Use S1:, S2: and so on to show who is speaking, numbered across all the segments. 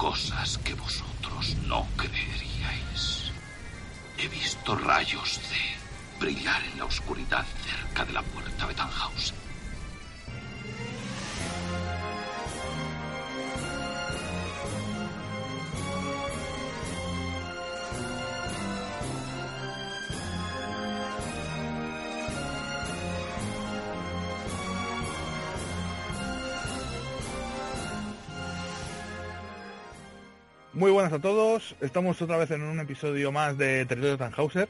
S1: Cosas que vosotros no creeríais. He visto rayos de brillar en la oscuridad cerca de la puerta de Tannhausen.
S2: Muy buenas a todos, estamos otra vez en un episodio más de Territorio Tannhauser.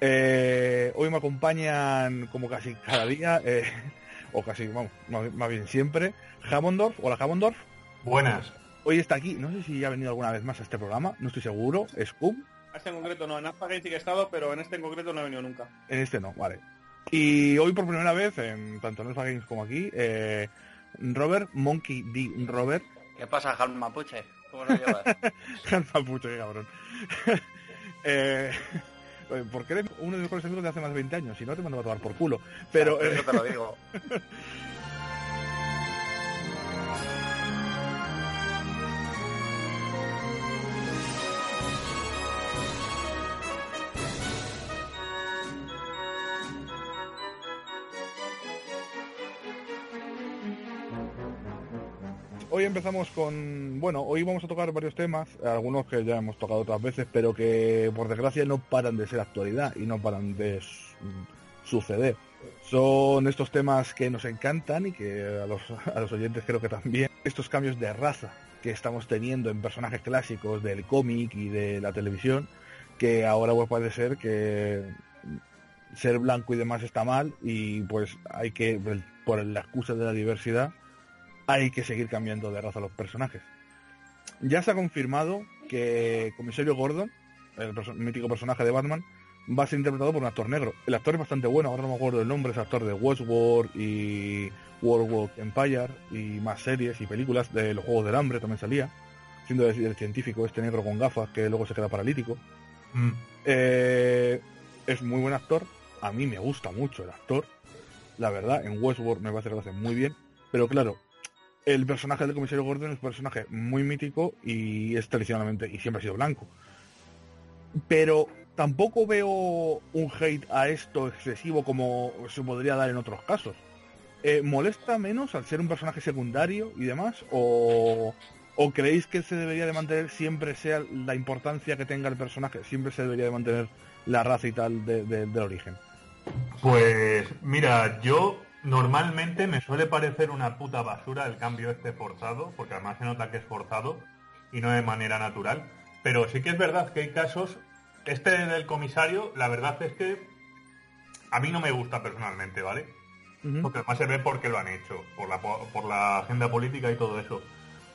S2: Eh, hoy me acompañan, como casi cada día, eh, o casi, vamos, más, bien siempre, Hammondorf. Hola Hammondorf.
S3: Buenas.
S2: Hoy está aquí, no sé si ha venido alguna vez más a este programa, no estoy seguro, es.
S4: Este en concreto no, en Alpha sí que he estado, pero en este en concreto no he venido nunca.
S2: En este no, vale. Y hoy por primera vez, en, tanto en Alpha Games como aquí, eh, Robert, Monkey D. Robert.
S5: ¿Qué pasa, Jalma Mapuche? ¿Cómo lo llevas?
S2: Qué cabrón. eh, porque eres uno de mis mejores amigos de hace más de 20 años, si no te mando a tomar por culo. Pero...
S5: Eso te lo digo.
S2: hoy empezamos con, bueno, hoy vamos a tocar varios temas, algunos que ya hemos tocado otras veces, pero que por desgracia no paran de ser actualidad y no paran de suceder. Son estos temas que nos encantan y que a los, a los oyentes creo que también. Estos cambios de raza que estamos teniendo en personajes clásicos del cómic y de la televisión, que ahora pues puede ser que ser blanco y demás está mal y pues hay que, por la excusa de la diversidad, hay que seguir cambiando de raza a los personajes. Ya se ha confirmado que Comisario Gordon, el mítico personaje de Batman, va a ser interpretado por un actor negro. El actor es bastante bueno, ahora no me acuerdo el nombre, es actor de Westworld y World War Empire y más series y películas de los Juegos del Hambre también salía, siendo el, científico este negro con gafas que luego se queda paralítico. Mm. Eh, es muy buen actor, a mí me gusta mucho el actor, la verdad, en Westworld me parece que lo hace muy bien, pero claro, el personaje del comisario Gordon es un personaje muy mítico y es tradicionalmente y siempre ha sido blanco. Pero tampoco veo un hate a esto excesivo como se podría dar en otros casos. Eh, ¿Molesta menos al ser un personaje secundario y demás? ¿O, creéis que se debería de mantener siempre sea la importancia que tenga el personaje, siempre se debería de mantener la raza y tal del origen?
S3: Pues mira, yo Normalmente me suele parecer una puta basura el cambio este forzado, porque además se nota que es forzado y no de manera natural. Pero sí que es verdad que hay casos. Este del comisario, la verdad es que a mí no me gusta personalmente, ¿vale? Porque además se ve por qué lo han hecho, por la, por la agenda política y todo eso.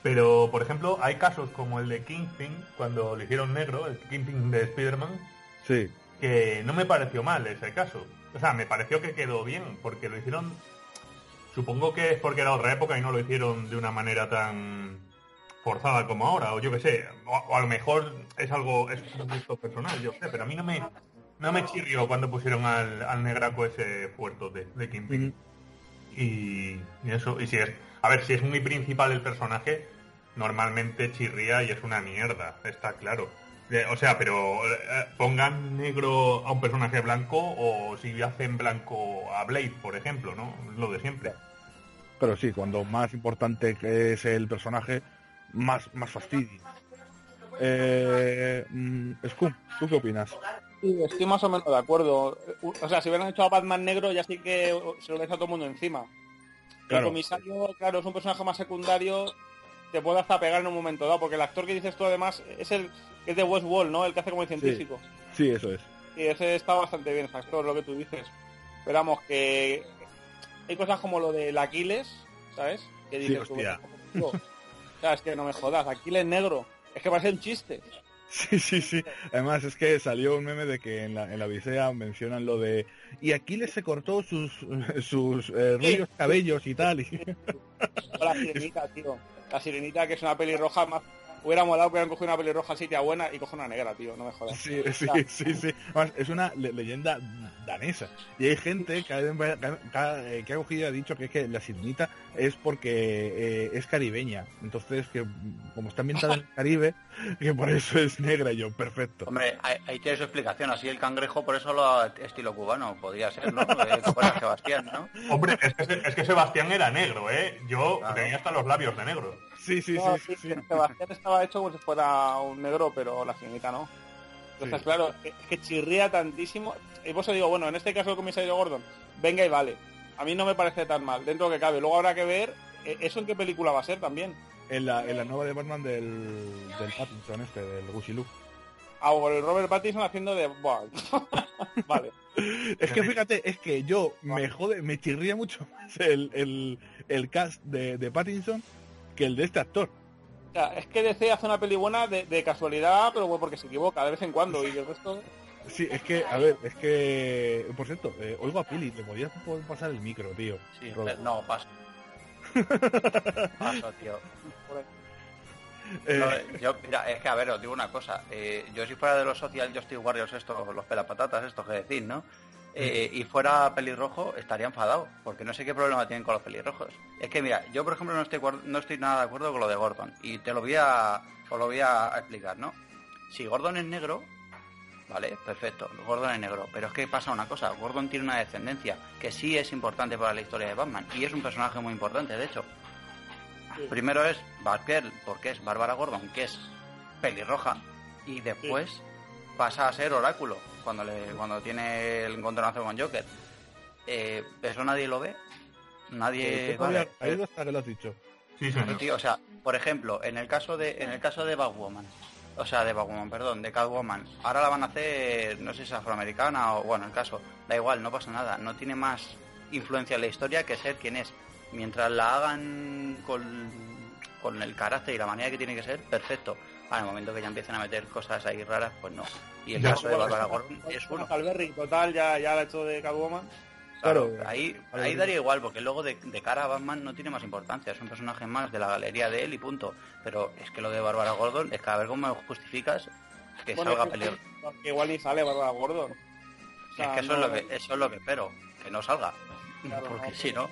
S3: Pero, por ejemplo, hay casos como el de Kingpin, cuando le hicieron negro, el Kingpin de Spider-Man,
S2: sí.
S3: que no me pareció mal ese caso. O sea, me pareció que quedó bien, porque lo hicieron... Supongo que es porque era otra época y no lo hicieron de una manera tan forzada como ahora, o yo qué sé, o, a lo mejor es algo, es un gusto personal, yo sé, pero a mí no me, no me chirrió cuando pusieron al, al negraco ese puerto de, de Kingpin. y, eso, y si es, a ver, si es muy principal el personaje, normalmente chirría y es una mierda, está claro. O sea, pero eh, pongan negro a un personaje blanco o si hacen blanco a Blade, por ejemplo, ¿no? Lo de siempre.
S2: Pero sí, cuando más importante es el personaje, más, más fastidio. Eh, mm, Scum, ¿tú qué opinas?
S4: Sí, estoy más o menos de acuerdo. O sea, si hubieran hecho a Batman negro, ya sí que se lo deja a todo el mundo encima. El comisario, claro, es un personaje más secundario te puede hasta pegar en un momento dado, porque el actor que dices tú además es el es de Westworld, ¿no? El que hace como el científico.
S2: Sí, eso es.
S4: Y ese está bastante bien, ese actor, lo que tú dices. Esperamos que hay cosas como lo del Aquiles, ¿sabes? Que
S2: Sí,
S4: dices tú,
S2: hostia.
S4: tío, o sea, es que no me jodas, Aquiles negro. Es que parece un chiste.
S2: Sí, sí, sí. Además es que salió un meme de que en la, en la Odisea mencionan lo de y Aquiles se cortó sus sus eh, rubios cabellos y tal. y-
S4: la sirenita, tío. La sirenita, que es una pelirroja más. Hubiera molado que hubieran cogido una pelirroja así, tía buena, y coge una negra, tío. No me jodas.
S2: Sí, sí, sí, sí. Además, es una le- leyenda danesa. Y hay gente que ha, que ha- eh, que ha cogido y ha dicho que es que la sirenita es porque eh, es caribeña. Entonces, que como está ambientada en el Caribe, que por eso es negra y yo, perfecto.
S5: Hombre, ahí, ahí tiene su explicación. Así el cangrejo, por eso lo estilo cubano. Podría ser, ¿no? Fuera Sebastián, ¿no?
S3: Hombre, es que, es que Sebastián era negro, ¿eh? Yo
S5: Claro.
S3: tenía hasta los labios de negro.
S2: Sí, sí,
S4: No,
S2: sí, sí,
S4: sí, Sebastián estaba hecho como si fuera un negro, pero la sirenita no. Entonces, claro, es que chirría tantísimo. Y por eso digo, bueno, en este caso el comisario Gordon, venga y vale. A mí no me parece tan mal, dentro que cabe. Luego habrá que ver eh, eso en qué película va a ser también.
S2: En la, en la nueva de Batman del, del Pattinson este, del Gucci Lu.
S4: Ah, o el Robert Pattinson haciendo de... Vale.
S2: Es que fíjate, es que yo me jode, me chirría mucho más el, el, el cast de, de Pattinson que el de este actor.
S4: O sea, es que DC hace una peli buena de, de casualidad, pero bueno, porque se equivoca de vez en cuando. Y el resto...
S2: Sí, es que, a ver, es que, por cierto, eh, oigo a Pili, te podías pasar el micro, tío.
S5: Sí,
S2: Robert.
S5: no, paso. Paso, tío.
S2: Eh,
S5: No, yo, mira, es que a ver, os digo una cosa. eh, yo si fuera de los Social Justice Warriors estos, los pelapatatas estos que decís, ¿no? Eh, y fuera pelirrojo, estaría enfadado, porque no sé qué problema tienen con los pelirrojos. Es que mira, yo por ejemplo no estoy, no estoy nada de acuerdo con lo de Gordon, y te lo voy a, os lo voy a explicar, ¿no? Si Gordon es negro, vale, perfecto, Gordon es negro, pero es que pasa una cosa, Gordon tiene una descendencia que sí es importante para la historia de Batman, y es un personaje muy importante, de hecho. Primero es Batgirl, porque es Bárbara Gordon, que es pelirroja, y después pasa a ser Oráculo, cuando le cuando tiene el encontronazo con Joker. Eh, ¿Eso nadie lo ve? Nadie...
S2: todavía-
S5: vale,
S2: ahí está que lo has dicho.
S3: Sí,
S5: Claro,
S3: señor.
S5: tío, o sea, por ejemplo, en el caso de en el caso de Batwoman, o sea, de Batwoman, perdón, de Catwoman, ahora la van a hacer, no sé si es afroamericana o bueno, el caso, da igual, no pasa nada, no tiene más influencia en la historia que ser quien es. Mientras la hagan con, con el carácter y la manera que tiene que ser, perfecto. Al momento que ya empiecen a meter cosas ahí raras, pues no. Y el
S3: Ya,
S5: caso de Bárbara Gordon es uno.
S4: Calverri, total, ya, ya la ha hecho de Catwoman.
S5: Claro,
S2: Claro,
S5: ahí, ahí daría igual, porque luego de, de cara a Batman no tiene más importancia, es un personaje más de la galería de él y punto. Pero es que lo de Bárbara Gordon, es que a ver cómo me justificas que
S4: Bueno,
S5: salga pelear.
S4: que igual ni sale Bárbara Gordon. O
S5: Es que eso,
S4: no-
S5: es lo que eso es lo que espero, que no salga.
S4: claro,
S5: porque
S4: no,
S5: si no,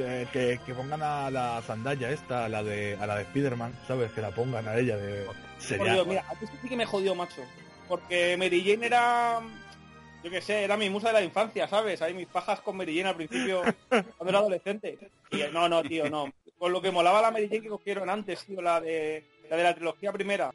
S2: Se- que, que pongan a la Zandaya esta, a la de a la de Spiderman, ¿sabes? Que la pongan a ella de sería
S4: mira, a sí que me jodió, macho. Porque Mary Jane era, yo qué sé, era mi musa de la infancia, ¿sabes? Hay mis pajas con Mary Jane al principio, cuando era adolescente. Y no, no, tío, no. Con lo que molaba la Mary Jane que cogieron antes, tío, la de la, de la trilogía primera.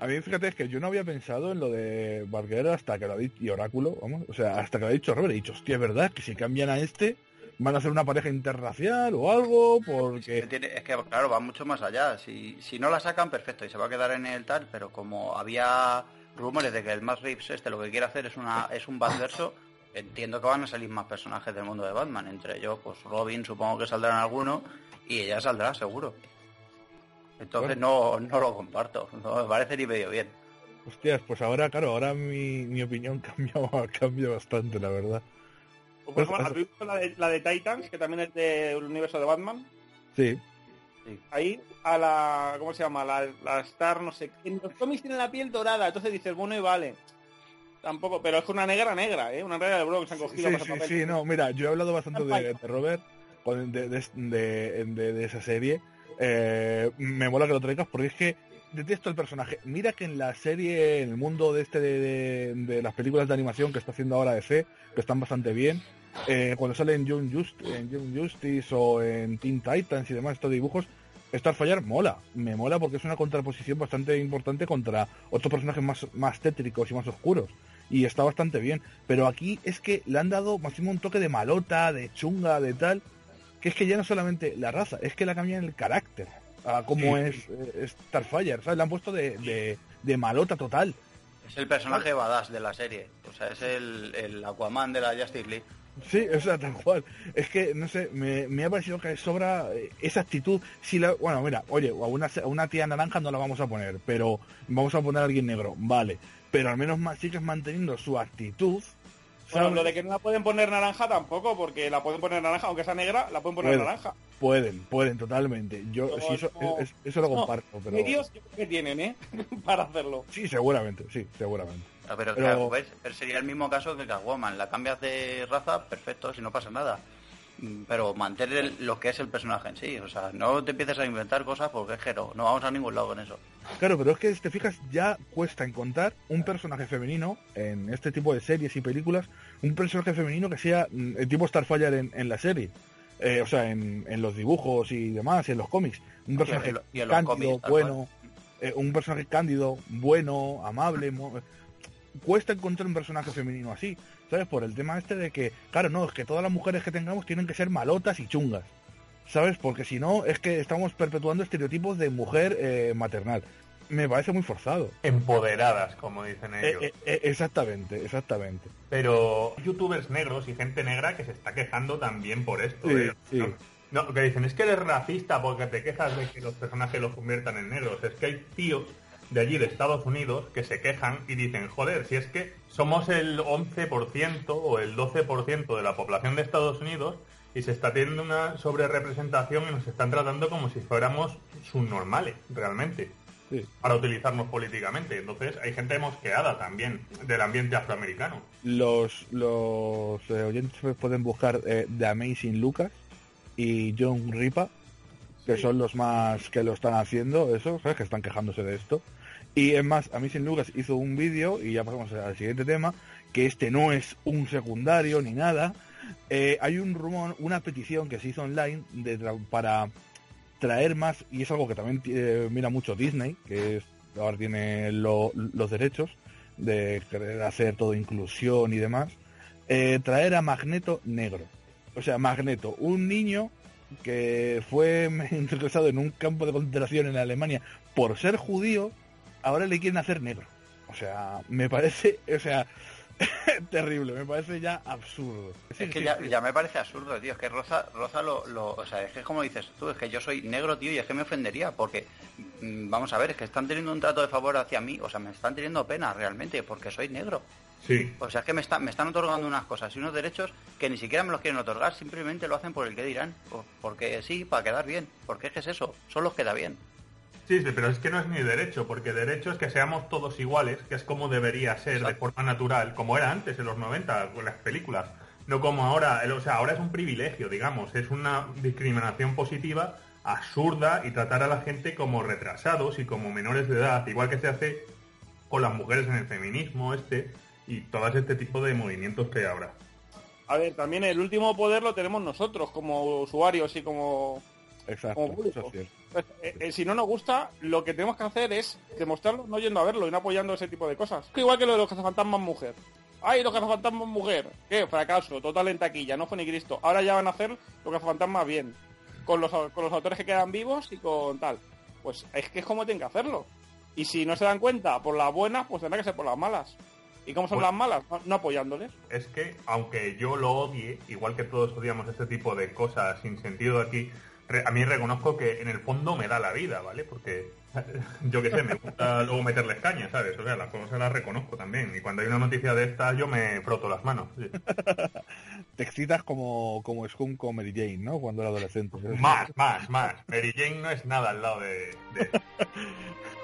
S2: A mí, fíjate, es que yo no había pensado en lo de Barguer hasta que lo ha dicho, y Oráculo, vamos, o sea, hasta que lo ha dicho Robert, he dicho, hostia, es verdad que si cambian a este, van a hacer una pareja interracial o algo,
S5: que
S2: porque...
S5: es que claro, va mucho más allá. Si, si no la sacan, perfecto, y se va a quedar en el tal, pero como había rumores de que el Matt Reeves este lo que quiere hacer es una es un Batverso, entiendo que van a salir más personajes del mundo de Batman. Entre ellos, pues Robin, supongo que saldrán algunos, y ella saldrá seguro. Entonces no, no lo comparto, no me parece ni medio bien.
S2: Hostias, pues ahora, claro, ahora mi, mi opinión cambia, cambia bastante, la verdad.
S4: O, por ejemplo, ¿habéis visto la de, la de Titans, que también es del universo de Batman?
S2: Sí,
S4: Ahí a la, ¿cómo se llama? La, la Star, no sé. En los cómics tiene la piel dorada, entonces dices, bueno, y vale. Tampoco, pero es una negra negra, ¿eh? Una negra de bro que se han cogido
S2: sí,
S4: papel.
S2: sí, no, mira, yo he hablado bastante de, de Robert, con- de, de, de- de- de esa serie. Eh, me mola que lo traigas porque es que detesto el personaje. Mira que en la serie, en el mundo de este de, de- las películas de animación que está haciendo ahora DC, que están bastante bien, eh, cuando sale en Young, Just, en Justice o en Teen Titans y demás, estos dibujos, Starfire mola, me mola porque es una contraposición bastante importante contra otros personajes más, más tétricos y más oscuros. Y está bastante bien. Pero aquí es que le han dado máximo un toque de malota, de chunga, de tal, que es que ya no solamente la raza, es que la cambian el carácter. A cómo
S3: Sí.
S2: es, eh, Starfire, ¿sabes? Le han puesto de, de, de malota total.
S5: Es el personaje badass de la serie. O sea, es el, el Aquaman de la Justice League.
S2: Sí, o sea, tal cual. Es que, no sé, me, me ha parecido que sobra eh, esa actitud. Si la, bueno, mira, oye, a una, a una tía naranja no la vamos a poner, pero vamos a poner a alguien negro, vale. Pero al menos más sigues manteniendo su actitud.
S4: Lo de que no la pueden poner naranja tampoco, porque la pueden poner naranja, aunque sea negra, la pueden poner
S2: Pueden.
S4: naranja.
S2: Pueden, pueden, totalmente. Yo,
S4: Pero
S2: sí, eso,
S4: no-
S2: es- eso lo
S4: No,
S2: comparto, pero...
S4: medios yo creo que tienen, ¿eh? Para hacerlo.
S2: Sí, seguramente, sí, seguramente.
S5: Ah, Pero,
S2: Pero-
S5: claro. Pero sería el mismo caso que Catwoman. La cambias de raza, perfecto, si no pasa nada. Pero mantener el- lo que es el personaje en sí. O sea, no te empieces a inventar cosas porque es que no, no vamos a ningún lado con eso.
S2: Claro, pero es que si te fijas, ya cuesta encontrar un personaje femenino en este tipo de series y películas, un personaje femenino que sea mm, el tipo Starfire en, en la serie. Eh, o sea, en, en los dibujos y demás, y en los cómics. Un personaje
S5: y en
S2: cándido,
S5: cómics,
S2: bueno, eh, un personaje cándido, bueno, amable. Cuesta encontrar un personaje femenino así, ¿sabes? Por el tema este de que, claro, no, es que todas las mujeres que tengamos tienen que ser malotas y chungas. ¿Sabes? Porque si no, es que estamos perpetuando estereotipos de mujer eh, maternal. Me parece muy forzado.
S3: Empoderadas, como dicen
S2: Eh,
S3: ellos.
S2: eh, eh, exactamente, exactamente.
S3: Pero youtubers negros y gente negra que se está quejando también por esto.
S2: Sí, sí.
S3: No, no, que dicen, es que eres racista porque te quejas de que los personajes los conviertan en negros. Es que hay tíos de allí, de Estados Unidos, que se quejan y dicen, joder, si es que somos el 11% o el 12% de la población de Estados Unidos y se está teniendo una sobrerepresentación y nos están tratando como si fuéramos subnormales, realmente
S2: Sí.
S3: para utilizarnos políticamente. Entonces hay gente mosqueada también del ambiente afroamericano.
S2: Los, los eh, oyentes pueden buscar eh, The Amazing Lucas y John Ripa, que son los más que lo están haciendo, eso, ¿sabes? Que están quejándose de esto. Y es más, Amazing Lucas hizo un vídeo, y ya pasamos al siguiente tema, que este no es un secundario ni nada. Eh, hay un rumor, una petición que se hizo online de tra- para traer más, y es algo que también eh, mira mucho Disney, que es, ahora tiene lo- los derechos de hacer todo inclusión y demás, eh, traer a Magneto negro. O sea, Magneto, un niño que fue ingresado en un campo de concentración en Alemania por ser judío, ahora le quieren hacer negro. O sea, me parece, o sea, terrible, me parece ya absurdo. Sí,
S5: Es que
S2: sí,
S5: ya,
S2: sí.
S5: ya me parece absurdo, tío. Es que Roza, Roza lo, lo- O sea, es que es como dices tú, es que yo soy negro, tío, y es que me ofendería, porque. mm, Vamos a ver, es que están teniendo un trato de favor hacia mí, o sea, me están teniendo pena realmente, porque soy negro.
S3: Sí.
S5: O sea, es que me, está- me están otorgando unas cosas y unos derechos que ni siquiera me los quieren otorgar, simplemente lo hacen por el que dirán. O- Porque sí, para quedar bien. Porque es que es eso, solo queda bien.
S3: Sí, sí, pero es que no es ni derecho, porque derecho es que seamos todos iguales, que es como debería ser de forma natural, como era antes en los 90 con las películas. No como ahora, o sea, ahora es un privilegio, digamos, es una discriminación positiva absurda y tratar a la gente como retrasados y como menores de edad, igual que se hace con las mujeres en el feminismo este y todo este tipo de movimientos que hay ahora.
S4: A ver, también el último poder lo tenemos nosotros como usuarios y como...
S2: Exacto,
S4: como público.
S2: eso es cierto.
S4: Pues, eh, eh, si no nos gusta, lo que tenemos que hacer es demostrarlo no yendo a verlo y no apoyando ese tipo de cosas. Que igual que lo de los cazafantasmas mujer. ¡Ay, los cazafantasmas mujer! ¡Qué fracaso! Total en taquilla, no fue ni Cristo. Ahora ya van a hacer los cazafantasmas bien. Con los, con los autores que quedan vivos y con tal. Pues es que es como tienen que hacerlo. Y si no se dan cuenta por las buenas, pues tendrá que ser por las malas. ¿Y cómo son
S3: Pues-
S4: las malas? No, apoyándoles.
S3: es que, aunque yo lo odie, igual que todos odiamos este tipo de cosas sin sentido aquí, a mí reconozco que en el fondo me da la vida, ¿vale? Porque, yo qué sé, me gusta luego meterles caña, ¿sabes? O sea, las cosas las reconozco también. Y cuando hay una noticia de estas, yo me froto las manos. sí.
S2: Te excitas como, como Scum con Mary Jane, ¿no? Cuando era adolescente.
S3: Más, más, más. Mary Jane no es nada al lado de... de-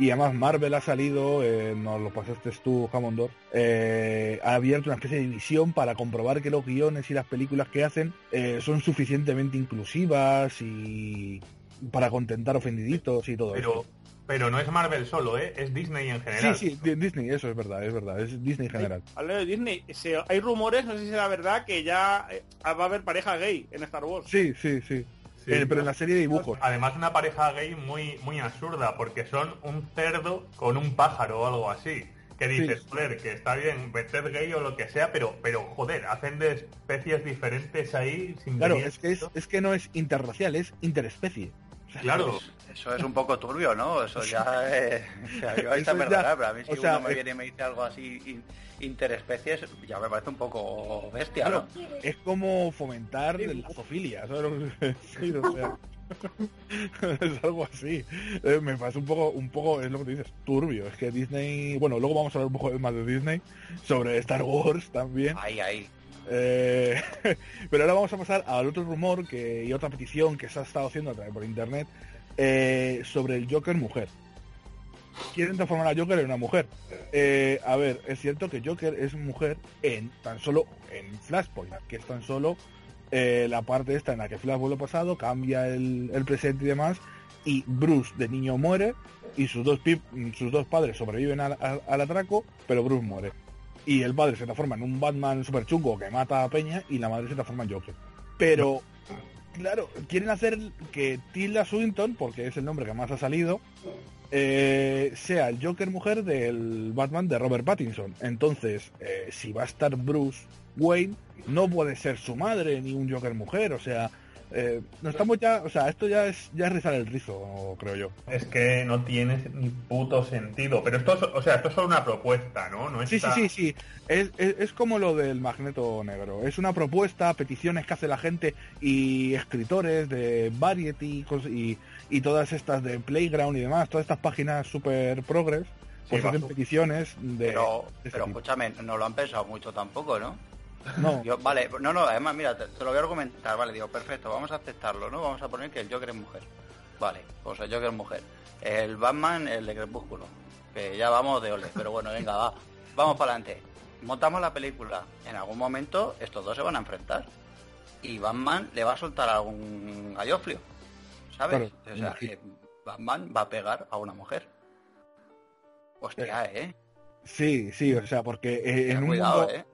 S2: Y además Marvel ha salido, eh, nos lo pasaste tú, Hammondor, eh, ha abierto una especie de división para comprobar que los guiones y las películas que hacen eh, son suficientemente inclusivas y para contentar ofendiditos y todo
S3: Pero,
S2: eso.
S3: pero no es Marvel solo, ¿eh? Es Disney en
S2: Sí,
S3: general.
S2: sí, Di- Disney, eso es verdad, es verdad, es Disney en general.
S4: Hablando de Disney, hay rumores, no sé si será verdad, que ya eh, va a haber pareja gay en Star Wars.
S2: Sí, sí, sí.
S3: Sí.
S2: Eh, pero en la serie de dibujos.
S3: Además una pareja gay muy, muy absurda, porque son un cerdo con un pájaro o algo así. que dices, joder, que está bien meter gay o lo que sea, pero, pero joder, hacen de especies diferentes ahí sin
S2: Claro, es que, es, es que no es interracial, es interespecie.
S3: Claro,
S5: Eso es un poco turbio, ¿no? Eso ya es... O sea, yo
S2: ya-
S5: pero a mí si
S2: sea,
S5: uno me
S2: eh,
S5: viene y me dice algo así in- interespecies, ya me parece un poco bestia,
S2: Claro,
S5: ¿no?
S2: es como fomentar la zoofilia, ¿sabes lo que quiero decir? O sea, es algo así. Eh, me parece un poco, un poco, es lo que te dices, turbio. Es que Disney, bueno, luego vamos a hablar un poco más de Disney, sobre Star Wars también.
S5: Ahí, ahí.
S2: Eh, pero ahora vamos a pasar al otro rumor que, y otra petición que se ha estado haciendo a través por internet eh, sobre el Joker mujer. Quieren transformar a Joker en una mujer. Eh, a ver, es cierto que Joker es mujer en tan solo en Flashpoint, que es tan solo la parte esta en la que Flash vuelve pasado, cambia el, presente y demás, y Bruce de niño muere y sus dos sus dos padres sobreviven al atraco, pero Bruce muere. Y el padre se transforma en un Batman super chungo que mata a Peña y la madre se transforma en Joker. Pero, claro, quieren hacer que Tilda Swinton, porque es el nombre que más ha salido, eh, sea el Joker mujer del Batman de Robert Pattinson. Entonces, eh, si va a estar Bruce Wayne, no puede ser su madre ni un Joker mujer. O sea, eh, no estamos ya, o sea, esto ya es ya es rizar el rizo, creo yo.
S3: es que no tiene ni puto sentido. Pero esto es, o sea, esto es solo una propuesta, ¿no? No
S2: Sí, sí, sí, sí. Es, es- es como lo del magneto negro. Es una propuesta, peticiones que hace la gente y escritores de Variety y, y todas estas de Playground y demás, todas estas páginas super progress, pues
S3: Sí,
S2: hacen peticiones de...
S5: Pero,
S2: de
S5: pero escúchame, no lo han pensado mucho tampoco, ¿no?
S2: No,
S5: Yo, vale, no, no, además, mira, te, te lo voy a argumentar, vale, digo, perfecto, vamos a aceptarlo, ¿no? Vamos a poner que el Joker es mujer. Vale, pues el Joker es mujer. El Batman, el de Crepúsculo. Que ya vamos de ole, pero bueno, venga, va. Vamos para adelante. Montamos la película. En algún momento estos dos se van a enfrentar. Y Batman le va a soltar algún galloflio. ¿Sabes?
S2: Claro,
S5: o sea, que Batman va a pegar a una mujer. Hostia, ¿eh?
S2: sí, sí, o sea, porque eh, en un
S5: cuidado,
S2: mundo...
S5: ¿eh?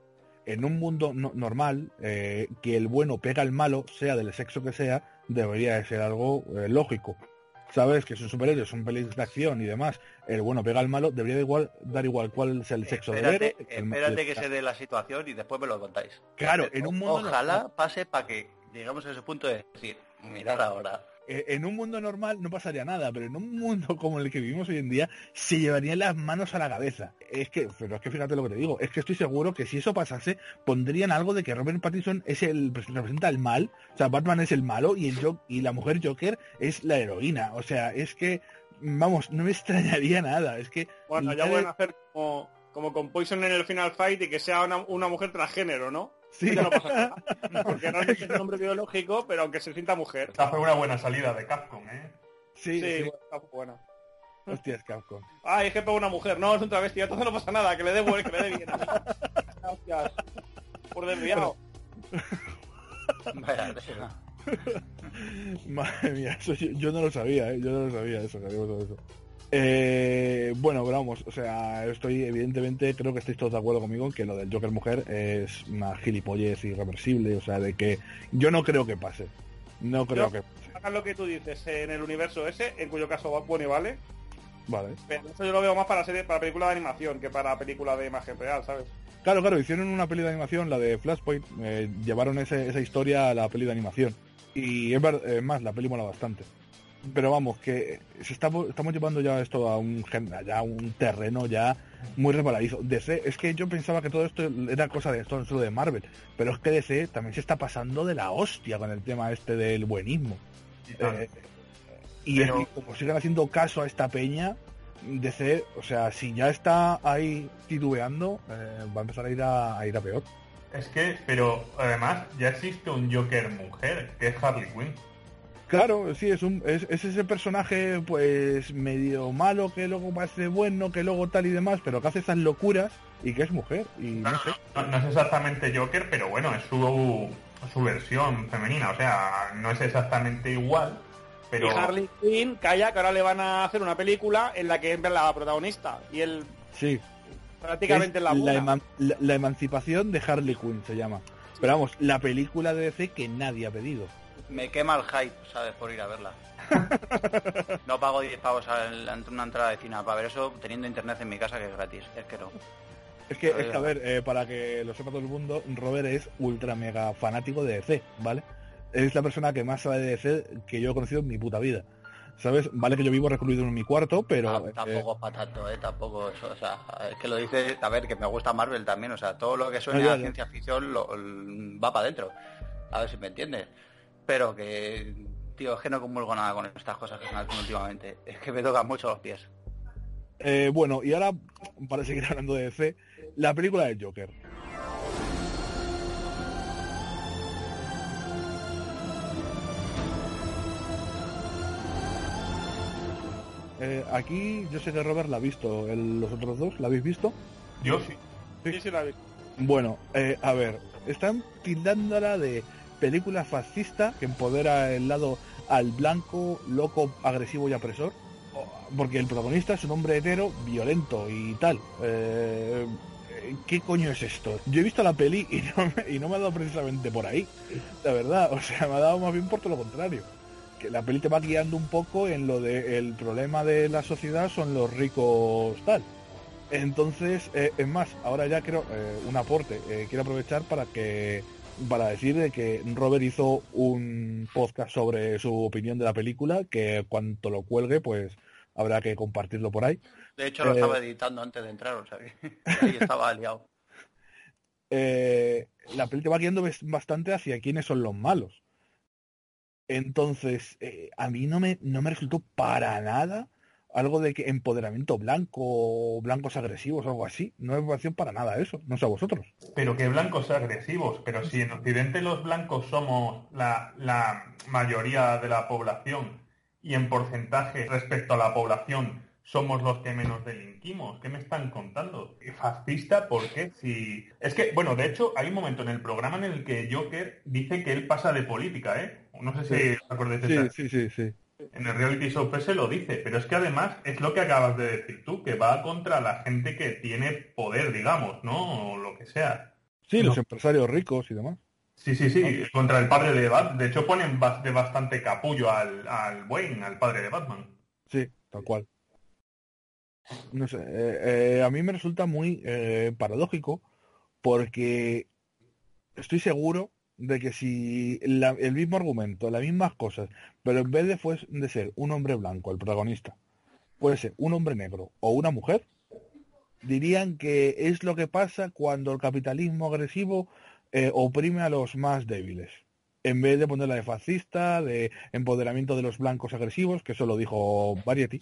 S2: En un mundo no- normal, eh, que el bueno pega al malo, sea del sexo que sea, debería de ser algo eh, lógico. Sabes que son superhéroes, son pelis de acción y demás. El bueno pega al malo, debería de igual, dar igual cuál sea el sexo del
S5: Espérate,
S2: héroe. el-
S5: espérate que se dé la situación y después me lo contáis.
S2: Claro, en un mundo
S5: Ojalá pase para que llegamos a ese punto de decir, mirad ahora.
S2: Eh, en un mundo normal no pasaría nada, pero en un mundo como el que vivimos hoy en día, se llevarían las manos a la cabeza. Es que, pero es que fíjate lo que te digo, es que estoy seguro que si eso pasase, pondrían algo de que Robert Pattinson es el representa el mal, o sea, Batman es el malo y el y la mujer Joker es la heroína. O sea, es que vamos, no me extrañaría nada, es que
S4: Bueno, ya pueden
S2: de-
S4: hacer como, como con Poison en el Final Fight y que sea una, una mujer transgénero, ¿no?
S2: Sí.
S4: Ya no pasa nada. Porque realmente es un hombre biológico, pero aunque se sienta mujer.
S3: Esta fue una buena salida de Capcom, ¿eh?
S2: sí,
S4: Sí,
S2: sí.
S4: bueno, está buena.
S2: Hostias, Capcom.
S4: Ay, es que pega una mujer. No, es un travesti. Entonces no pasa nada. Que le dé buen, que le dé bien. Gracias. Por desviado.
S5: Vaya.
S2: Madre mía, eso yo, yo no lo sabía, ¿eh? yo no lo sabía eso, que había todo eso. Eh, bueno, pero vamos, o sea, estoy evidentemente, creo que estáis todos de acuerdo conmigo en que lo del Joker mujer es una gilipollez irreversible, o sea, de que yo no creo que pase. No creo
S4: Yo-
S2: que pase.
S4: Hagan lo que tú dices en el universo ese, en cuyo caso va bueno y vale.
S2: Vale.
S4: Pero eso yo lo veo más para serie, para película de animación que para película de imagen real, ¿sabes?
S2: Claro, claro, hicieron una peli de animación, la de Flashpoint, eh, llevaron ese- esa historia a la peli de animación. Y es, ver- es más, la peli mola bastante. Pero vamos, que se está, estamos llevando ya esto a un, gen- ya a un terreno ya muy resbaladizo. DC, es que yo pensaba que todo esto era cosa de esto solo de Marvel, pero es que DC también se está pasando de la hostia con el tema este del buenismo. Eh, y es
S3: Pero-
S2: que como sigan haciendo caso a esta peña, DC, o sea, si ya está ahí titubeando, eh, va a empezar a ir a, a ir a peor.
S3: Es que, pero además ya existe un Joker mujer, que es Harley Quinn.
S2: Claro, sí, es, un, es, es ese personaje pues medio malo que luego parece bueno, que luego tal y demás, pero que hace esas locuras y que es mujer. Y no sé.
S3: No, no es exactamente Joker, pero bueno, es su, su versión femenina. O sea, no es exactamente igual, pero...
S4: Y Harley Quinn, calla, que ahora le van a hacer una película en la que es la protagonista. Y él
S2: Sí,
S4: prácticamente
S2: es
S4: la,
S2: la,
S4: buena.
S2: eman- la- la emancipación de Harley Quinn se llama. Pero vamos, la película de DC que nadie ha pedido.
S5: Me quema el hype, ¿sabes? Por ir a verla. no pago 10 pavos ante una entrada de cine para ver eso teniendo internet en mi casa que es gratis. Es que no.
S2: Es que, es que a ver, eh, para que lo sepa todo el mundo, Robert es ultra mega fanático de DC, ¿vale? Es la persona que más sabe de DC que yo he conocido en mi puta vida. ¿Sabes? Vale que yo vivo recluido en mi cuarto, pero...
S5: Ah, tampoco es para tanto, ¿eh? Tampoco eso, o sea, es que lo dice, a ver, que me gusta Marvel también, o sea, todo lo que suena a ciencia ficción lo, va para adentro. A ver si me entiendes. Pero que, tío, es que no comulgo nada con estas cosas que hacen últimamente. Es que me tocan mucho los pies.
S2: Eh, bueno, y ahora, para seguir hablando de DC, la película de Joker. Eh, aquí yo sé que Robert la ha visto, los otros dos, ¿la habéis visto?
S3: Yo sí.
S4: Sí, sí, la vi.
S2: Bueno, eh, a ver, están tildándola de película fascista que empodera el lado al blanco, loco, agresivo y apresor. Porque el protagonista es un hombre hetero, violento y tal. Eh, ¿Qué coño es esto? Yo he visto la peli y no, me, y no me ha dado precisamente por ahí. La verdad, o sea, me ha dado más bien por todo lo contrario que la peli te va guiando un poco en lo de el problema de la sociedad son los ricos tal. Entonces, eh, es más, ahora ya quiero eh, un aporte. Eh, quiero aprovechar para que para decir que Robert hizo un podcast sobre su opinión de la película, que cuando lo cuelgue, pues habrá que compartirlo por ahí.
S5: De hecho, lo estaba editando antes de entrar, o sea que ahí estaba aliado.
S2: la película va guiando bastante hacia quiénes son los malos. Entonces, eh, a mí no me, no me resultó para nada algo de que empoderamiento blanco, blancos agresivos o algo así. No me pareció para nada eso, no sé a vosotros.
S3: Pero que blancos agresivos, pero si en Occidente los blancos somos la, la mayoría de la población y en porcentaje respecto a la población somos los que menos delinquimos. ¿Qué me están contando? ¿Fascista? ¿Por qué? Si... Es que, bueno, de hecho, hay un momento en el programa en el que Joker dice que él pasa de política, ¿eh? No sé si os acordáis
S2: de sí, sí, sí, sí.
S3: En el reality show se lo dice, pero es que además es lo que acabas de decir tú, que va contra la gente que tiene poder, digamos, ¿no? O lo que sea.
S2: Sí, los empresarios ricos y demás.
S3: Sí, sí, sí, contra el padre de Batman. De hecho, ponen de bastante capullo al, al Wayne, al padre de Batman.
S2: Sí, tal cual. No sé, eh, eh, a mí me resulta muy eh, paradójico porque estoy seguro de que si el mismo argumento, las mismas cosas, pero en vez de, de ser un hombre blanco, el protagonista, puede ser un hombre negro o una mujer, dirían que es lo que pasa cuando el capitalismo agresivo oprime a los más débiles. En vez de ponerla de fascista, de empoderamiento de los blancos agresivos, que eso lo dijo Variety,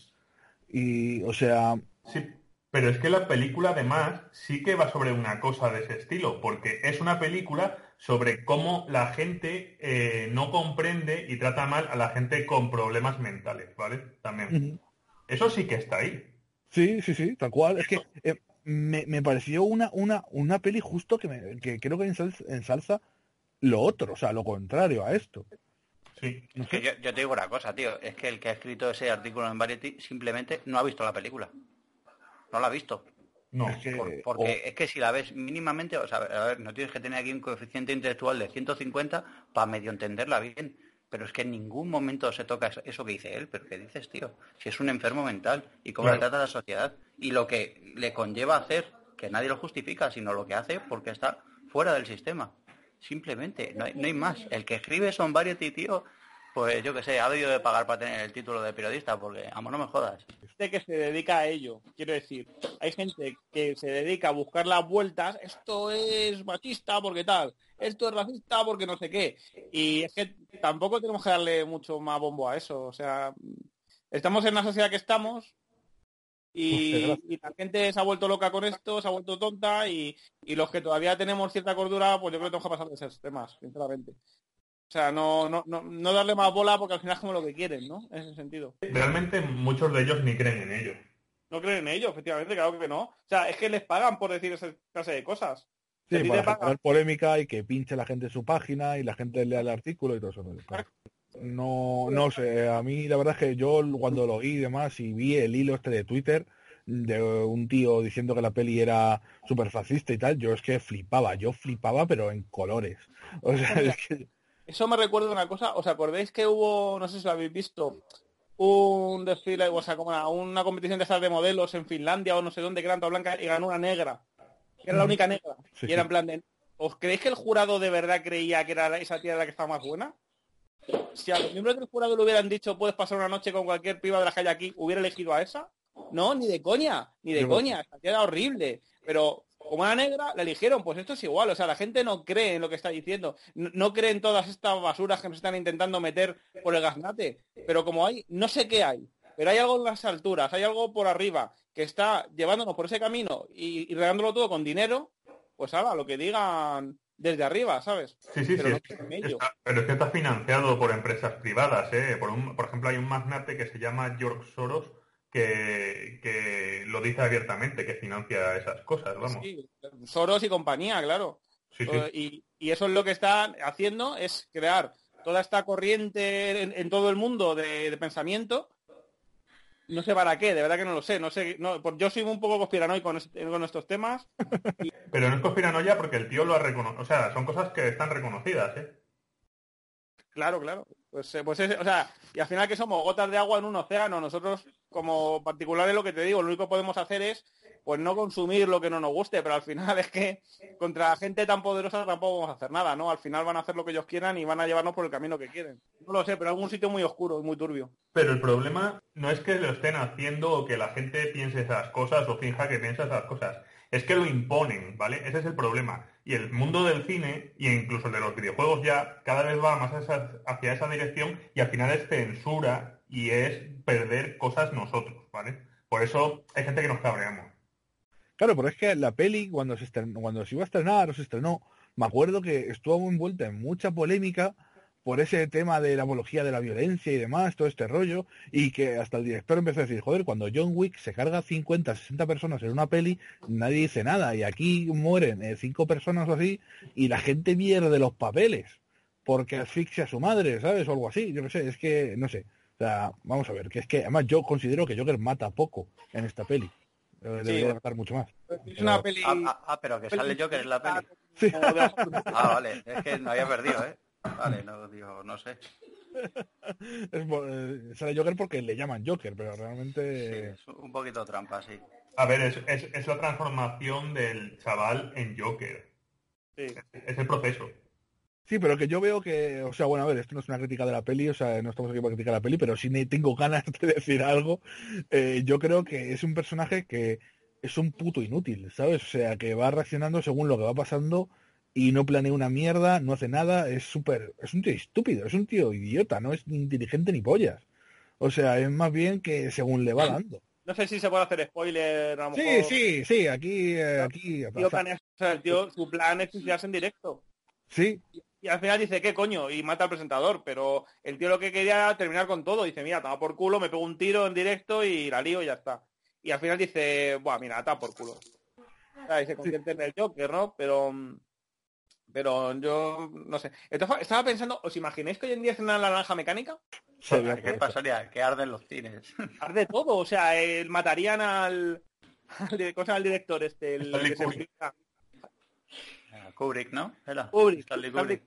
S2: y, o sea...
S3: Sí, pero es que la película además sí que va sobre una cosa de ese estilo, porque es una película sobre cómo la gente eh, no comprende y trata mal a la gente con problemas mentales, ¿vale? También. Eso sí que está ahí.
S2: Sí, sí, sí, tal cual. Es que eh, me, me, pareció una, una, una peli justo que, me, que creo que ensalza lo otro, o sea, lo contrario a esto.
S5: Sí. yo, te digo una cosa, tío. Es que el que ha escrito ese artículo en Variety simplemente no ha visto la película. No la ha visto.
S3: No,
S5: porque es que si la ves mínimamente, o sea, a ver, no tienes que tener aquí un coeficiente intelectual de 150 para medio entenderla bien. Pero es que en ningún momento se toca eso que dice él. Pero ¿qué dices, tío? Si es un enfermo mental y cómo le trata la sociedad. Y lo que le conlleva hacer, que nadie lo justifica, sino lo que hace porque está fuera del sistema. Simplemente, no hay, no hay más. El que escribe son Variety, tío, pues yo que sé, ha debido de pagar para tener el título de periodista, porque, amo, no me jodas.
S4: Gente que se dedica a ello, quiero decir, hay gente que se dedica a buscar las vueltas, esto es machista porque tal, esto es racista porque no sé qué. Y es que tampoco tenemos que darle mucho más bombo a eso, o sea, estamos en la sociedad que estamos, y, la gente se ha vuelto loca con esto, se ha vuelto tonta y, los que todavía tenemos cierta cordura, pues yo creo que tenemos que pasar de esos temas, sinceramente. O sea, no, no, no, no darle más bola porque al final es como lo que quieren, ¿no? En ese sentido.
S3: Realmente muchos de ellos ni creen en ello.
S4: No creen en ello, efectivamente, claro que no. O sea, es que les pagan por decir esa clase de cosas.
S2: Sí, para generar polémica y que pinche la gente su página y la gente lea el artículo y todo eso. No, no sé, a mí la verdad es que yo cuando lo oí y demás y vi el hilo este de Twitter de un tío diciendo que la peli era súper fascista y tal, yo es que flipaba, yo flipaba pero en colores. O sea, es que
S4: Eso me recuerda una cosa, ¿os acordáis que hubo, no sé si lo habéis visto, un desfile, o sea, como una, una competición de estas de modelos en Finlandia o no sé dónde, que era toda blanca y ganó una negra, que era la única negra.
S2: Sí,
S4: y era en plan de, ¿os creéis que el jurado de verdad creía que era esa tía la que estaba más buena? Si a los miembros del jurado le hubieran dicho puedes pasar una noche con cualquier piba de la calle aquí, ¿hubiera elegido a esa? No, ni de coña, ni de
S2: Yo-
S4: coña, esta tía era horrible. Pero como era negra, la eligieron, pues esto es igual, o sea, la gente no cree en lo que está diciendo, no, no cree en todas estas basuras que nos están intentando meter por el gaznate, pero como hay, no sé qué hay, pero hay algo en las alturas, hay algo por arriba que está llevándonos por ese camino y, y regándolo todo con dinero, pues ahora lo que digan desde arriba, ¿sabes?
S3: Sí, sí,
S4: Pero
S3: sí.
S4: no
S3: es está- pero es que está financiado por empresas privadas, ¿eh? Por, un- por ejemplo, hay un magnate que se llama George Soros que, que lo dice abiertamente, que financia esas cosas, vamos.
S4: Sí, Soros y compañía, claro.
S3: Sí, sí.
S4: Y, y eso es lo que están haciendo, es crear toda esta corriente en, en todo el mundo de, de pensamiento. No sé para qué, de verdad que no lo sé. No sé, no, por- yo soy un poco conspiranoico con, este- con estos temas.
S3: Pero no es conspiranoia porque el tío lo ha reconocido. O sea, son cosas que están reconocidas, ¿eh?
S4: Claro, claro. Pues, eh, pues es- o sea, y al final que somos gotas de agua en un océano. Nosotros, como particulares, lo que te digo, lo único que podemos hacer es pues no consumir lo que no nos guste, pero al final es que contra gente tan poderosa tampoco vamos a hacer nada, ¿no? Al final van a hacer lo que ellos quieran y van a llevarnos por el camino que quieren. No lo sé, pero algún sitio muy oscuro y muy turbio.
S3: Pero el problema no es que lo estén haciendo o que la gente piense esas cosas o finja que piensa esas cosas. Es que lo imponen, ¿vale? Ese es el problema. Y el mundo del cine, e incluso el de los videojuegos ya, cada vez va más hacia esa dirección y al final es censura y es perder cosas nosotros, ¿vale? Por eso hay gente que nos cabreamos.
S2: Claro, pero es que la peli, cuando se, estren- cuando se iba a estrenar o se estrenó, me acuerdo que estuvo envuelta en mucha polémica por ese tema de la apología de la violencia y demás, todo este rollo, y que hasta el director empezó a decir, joder, cuando John Wick se carga 50, 60 personas en una peli, nadie dice nada, y aquí mueren eh, cinco personas o así, y la gente pierde los papeles, porque asfixia a su madre, ¿sabes? O algo así, yo no sé, es que, no sé. O sea, vamos a ver, que es que además yo considero que Joker mata poco en esta peli. Eh, Debería matar mucho más.
S4: Es una peli...
S5: Ah, ah, ah, pero que sale Joker en la peli.
S2: Sí.
S5: Ah, vale. Es que no había perdido, ¿eh? Vale, no, digo, no sé.
S2: Es eh, sale Joker porque le llaman Joker, pero
S5: Sí,
S2: realmente...
S5: es un poquito trampa, sí.
S3: A ver, es, es- es la transformación del chaval en Joker.
S4: Sí.
S3: Es el proceso.
S2: Sí, pero que yo veo que, o sea, bueno, a ver, esto no es una crítica de la peli, o sea, no estamos aquí para criticar la peli, pero sí tengo ganas de decir algo. Eh, yo creo que es un personaje que es un puto inútil, ¿sabes? O sea, que va reaccionando según lo que va pasando y no planea una mierda, no hace nada, es súper, es un tío estúpido, es un tío idiota, no es ni inteligente ni pollas. O sea, es más bien que según le va dando.
S4: No sé si se puede hacer spoiler, a lo
S2: Sí,
S4: mejor.
S2: sí, sí, aquí, eh, aquí,
S4: tío planea- o sea, el tío, su plan es suicidarse en directo.
S2: sí,
S4: Y al final dice, ¿qué coño? Y mata al presentador. Pero el tío lo que quería era terminar con todo. Dice, mira, toma por culo, me pego un tiro en directo y la lío y ya está. Y al final dice, buah, mira, toma por culo. O sea, y se convierte en el Joker, ¿no? Pero mm, pero yo no sé. Entonces, estaba pensando, ¿os imagináis que hoy en día es una naranja mecánica?
S5: ¿Qué pasaría? Que arden los cines.
S4: Arde todo, o sea, eh, matarían al, al, di- ¿cómo se llama el director este? El,
S3: Stanley
S4: que se
S3: Kubrick.
S4: explica.
S5: Kubrick, ¿no? Era.
S4: Kubrick,
S5: Stanley
S4: Stanley-
S5: Kubrick.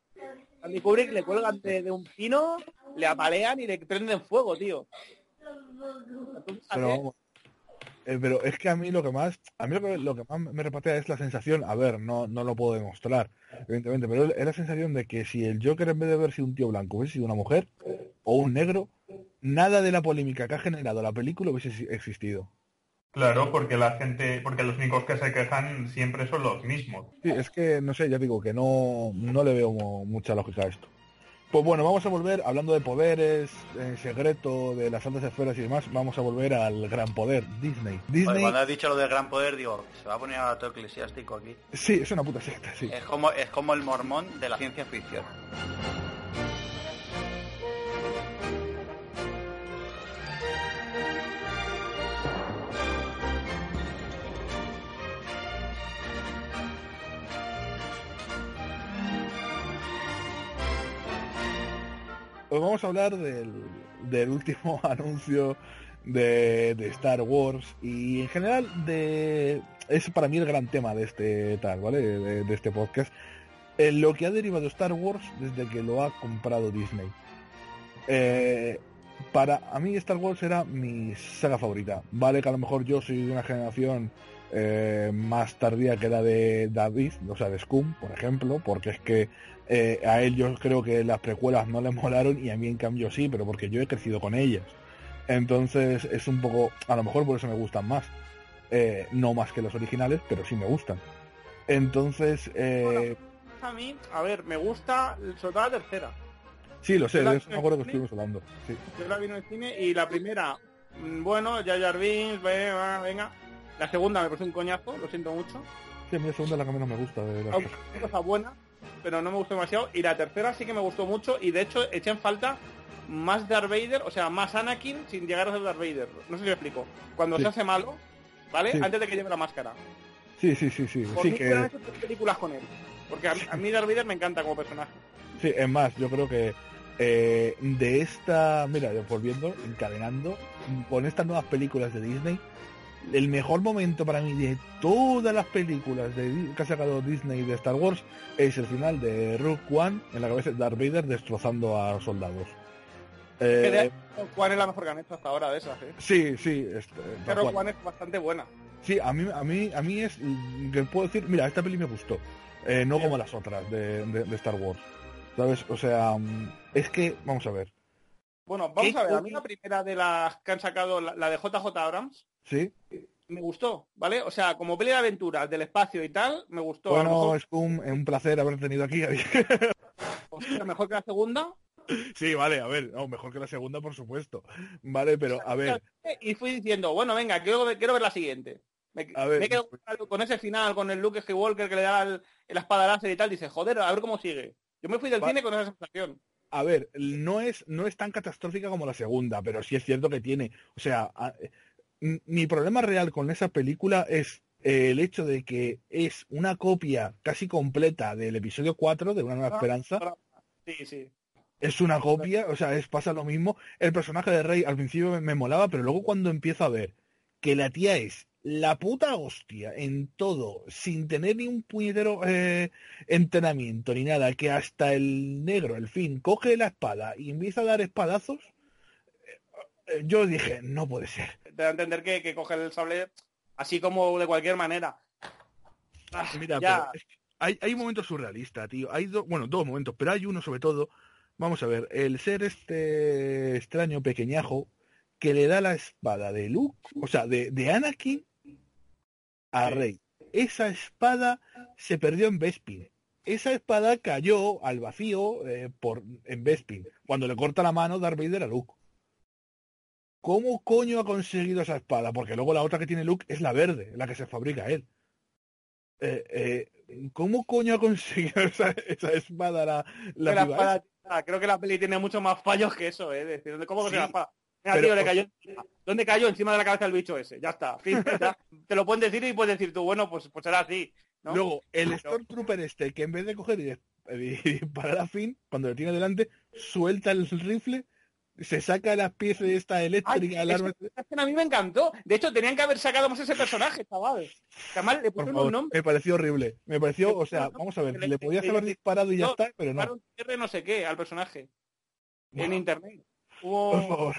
S4: Stanley Kubrick le cuelgan de, de un pino, le apalean y le prenden fuego, tío. Entonces,
S2: Pero,
S4: ¿eh?
S2: pero es que a mí lo que más, a mí lo que, lo que más me repatea es la sensación, a ver, no, no lo puedo demostrar, evidentemente, pero es la sensación de que si el Joker en vez de haber sido un tío blanco hubiese sido una mujer o un negro, nada de la polémica que ha generado la película hubiese existido.
S3: Claro, porque la gente, porque los únicos que se quejan siempre son los mismos.
S2: Sí, es que, no sé, ya digo que no, no le veo mucha lógica a esto. Pues bueno, vamos a volver, hablando de poderes, en secreto, de las altas esferas y demás, vamos a volver al gran poder, Disney.
S5: Joder,
S2: Disney,
S5: cuando has dicho lo del gran poder, digo, se va a poner a todo eclesiástico aquí.
S2: sí, es una puta secta, sí.
S5: Es como, es como el mormón de la ciencia ficción.
S2: Vamos a hablar del, del último anuncio de, de Star Wars y en general de es para mí el gran tema de este tal, ¿vale? De, este podcast. eh, lo que ha derivado Star Wars desde que lo ha comprado Disney. Eh, para a mí Star Wars era mi saga favorita. Vale que a lo mejor yo soy de una generación eh, más tardía que la de David, o sea, de Scum, por ejemplo, porque es que eh, a él yo creo que las precuelas no le molaron y a mí en cambio sí, pero porque yo he crecido con ellas. Entonces es un poco, a lo mejor por eso me gustan más. Eh, no más que los originales, pero sí me gustan. Entonces... Eh...
S4: a mí, a ver, me gusta sobre todo la tercera.
S2: Sí, lo sé, de eso me acuerdo que estuvimos hablando. Sí.
S4: Yo la vi en el cine y la primera, mm, bueno, ya Jar Binks, venga, venga. La segunda me pareció un coñazo, lo siento mucho.
S2: Sí, a mí la segunda es la que menos me gusta. De
S4: Aunque es cosa buena, pero no me gustó demasiado. Y la tercera sí que me gustó mucho y de hecho eché en falta más Darth Vader, o sea, más Anakin sin llegar a ser Darth Vader. No sé si lo explico. Cuando
S2: Sí.
S4: se hace malo, ¿vale?
S2: Sí.
S4: Antes de que lleve la máscara.
S2: Sí, sí, sí, sí.
S4: Por
S2: sí,
S4: mí
S2: que...
S4: hecho tres películas con él. Porque a, mí- a mí Darth Vader me encanta como personaje.
S2: Sí, es más, yo creo que eh, de esta, mira, volviendo, encadenando, con estas nuevas películas de Disney, el mejor momento para mí de todas las películas de, que ha sacado Disney de Star Wars es el final de Rogue One en la cabeza de Darth Vader destrozando a soldados. Eh,
S4: ¿Cuál es la mejor que han hecho hasta ahora de esas? Eh?
S2: sí, sí, este, tal
S4: Pero
S2: cual.
S4: One es bastante buena.
S2: Sí, a mí, a mí, a mí es que puedo decir, mira, esta peli me gustó, eh, no como las otras de, de- de Star Wars, ¿sabes? O sea, mm, es que, vamos a ver,
S4: Bueno, vamos
S2: ¿Qué
S4: a ver. A mí la primera de las que han sacado, la, la de JJ Abrams,
S2: ¿sí?
S4: me gustó, ¿vale? O sea, como peli de aventuras del espacio y tal, me gustó.
S2: Bueno,
S4: mejor,
S2: es un, un placer haber tenido aquí.
S4: hostia, mejor que la segunda.
S2: sí, vale, a ver, no, mejor que la segunda, por supuesto. Vale, pero a ver,
S4: Y fui diciendo, bueno, venga, quiero, ver- quiero ver la siguiente. Me,
S2: A ver.
S4: me quedo con- con ese final, con el Luke Skywalker que le da el, la espada láser y tal, dice, joder, a ver cómo sigue. Yo me fui del cine con esa sensación.
S2: A ver, no es, no es tan catastrófica como la segunda, pero sí es cierto que tiene, o sea, a- mi problema real con esa película es eh, el hecho de que es una copia casi completa del episodio 4 de Una Nueva
S4: Ah,
S2: Esperanza.
S4: Sí, sí.
S2: Es una copia, o sea, es pasa lo mismo. El personaje de Rey al principio me, me molaba, pero luego cuando empiezo a ver que la tía es la puta hostia en todo, sin tener ni un puñetero eh, entrenamiento ni nada, que hasta el negro, el fin, coge la espada y empieza a dar espadazos, eh, eh, yo dije, no puede ser.
S4: Te da a entender que, que coge el sable así como de cualquier manera. Ah,
S2: Mira, pero es que hay, hay momentos surrealistas, tío. Hay dos, bueno, dos momentos, pero hay uno sobre todo. Vamos a ver, el ser este extraño pequeñajo que le da la espada de Luke, o sea, de, de Anakin a. Rey. Esa espada se perdió en Bespin. Esa espada cayó al vacío eh, por, en Bespin, cuando le corta la mano Darth Vader a Luke. ¿Cómo coño ha conseguido esa espada? Porque luego la otra que tiene Luke es la verde, la que se fabrica él. Eh, eh, ¿Cómo coño ha conseguido esa, esa espada la, la
S4: espada- creo que la peli tiene mucho más fallos que eso, ¿eh? Decir, ¿dónde- ¿cómo
S2: Sí,
S4: la espada?
S2: Pero,
S4: tío, le cayó. ¿Dónde cayó? Encima de la cabeza del bicho ese. Ya está. Fin, ya. Te lo pueden decir y puedes decir tú, bueno, pues, pues será así. ¿no?
S2: Luego, el
S4: Pero-
S2: Stormtrooper este, que en vez de coger y, dis- y disparar a fin, cuando lo tiene delante, suelta el rifle, se saca las piezas de esta
S4: Ay,
S2: eléctrica, el
S4: esa-
S2: arma-
S4: a mí me encantó. De hecho, tenían que haber sacado más ese personaje, chaval. Además le pusieron un nombre.
S2: me pareció horrible. Me pareció,
S4: Le
S2: o sea, vamos a ver, le
S4: le-
S2: podías
S4: le-
S2: haber disparado y ya
S4: no,
S2: está, pero no.
S4: No sé qué al personaje. En internet.
S2: Por favor.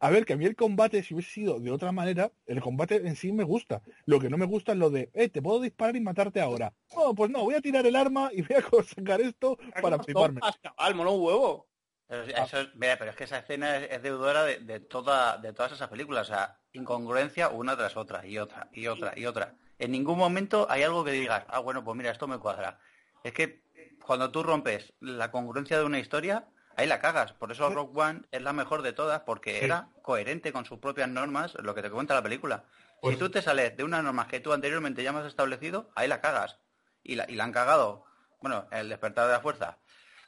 S2: A ver, que a mí el combate, si hubiese sido de otra manera, el combate en sí me gusta. Lo que no me gusta es lo de, eh, te puedo disparar y matarte ahora. No, pues no, voy a tirar el arma y voy a sacar esto para fliparme.
S4: Chaval, mono un huevo.
S5: Pero, eso mira, pero es que esa escena es, es deudora de, de toda, de todas esas películas. O sea, incongruencia una tras otra, y otra, y otra, y otra. En ningún momento hay algo que digas, ah, bueno, pues mira, esto me cuadra. Es que cuando tú rompes la congruencia de una historia, ahí la cagas. Por eso Rock One es la mejor de todas, porque
S2: Sí.
S5: era coherente con sus propias normas, lo que te cuenta la película.
S3: Pues-
S5: Si tú te sales de unas normas que tú anteriormente ya has establecido, ahí la cagas. Y la, y la han cagado. Bueno, el despertar de la fuerza,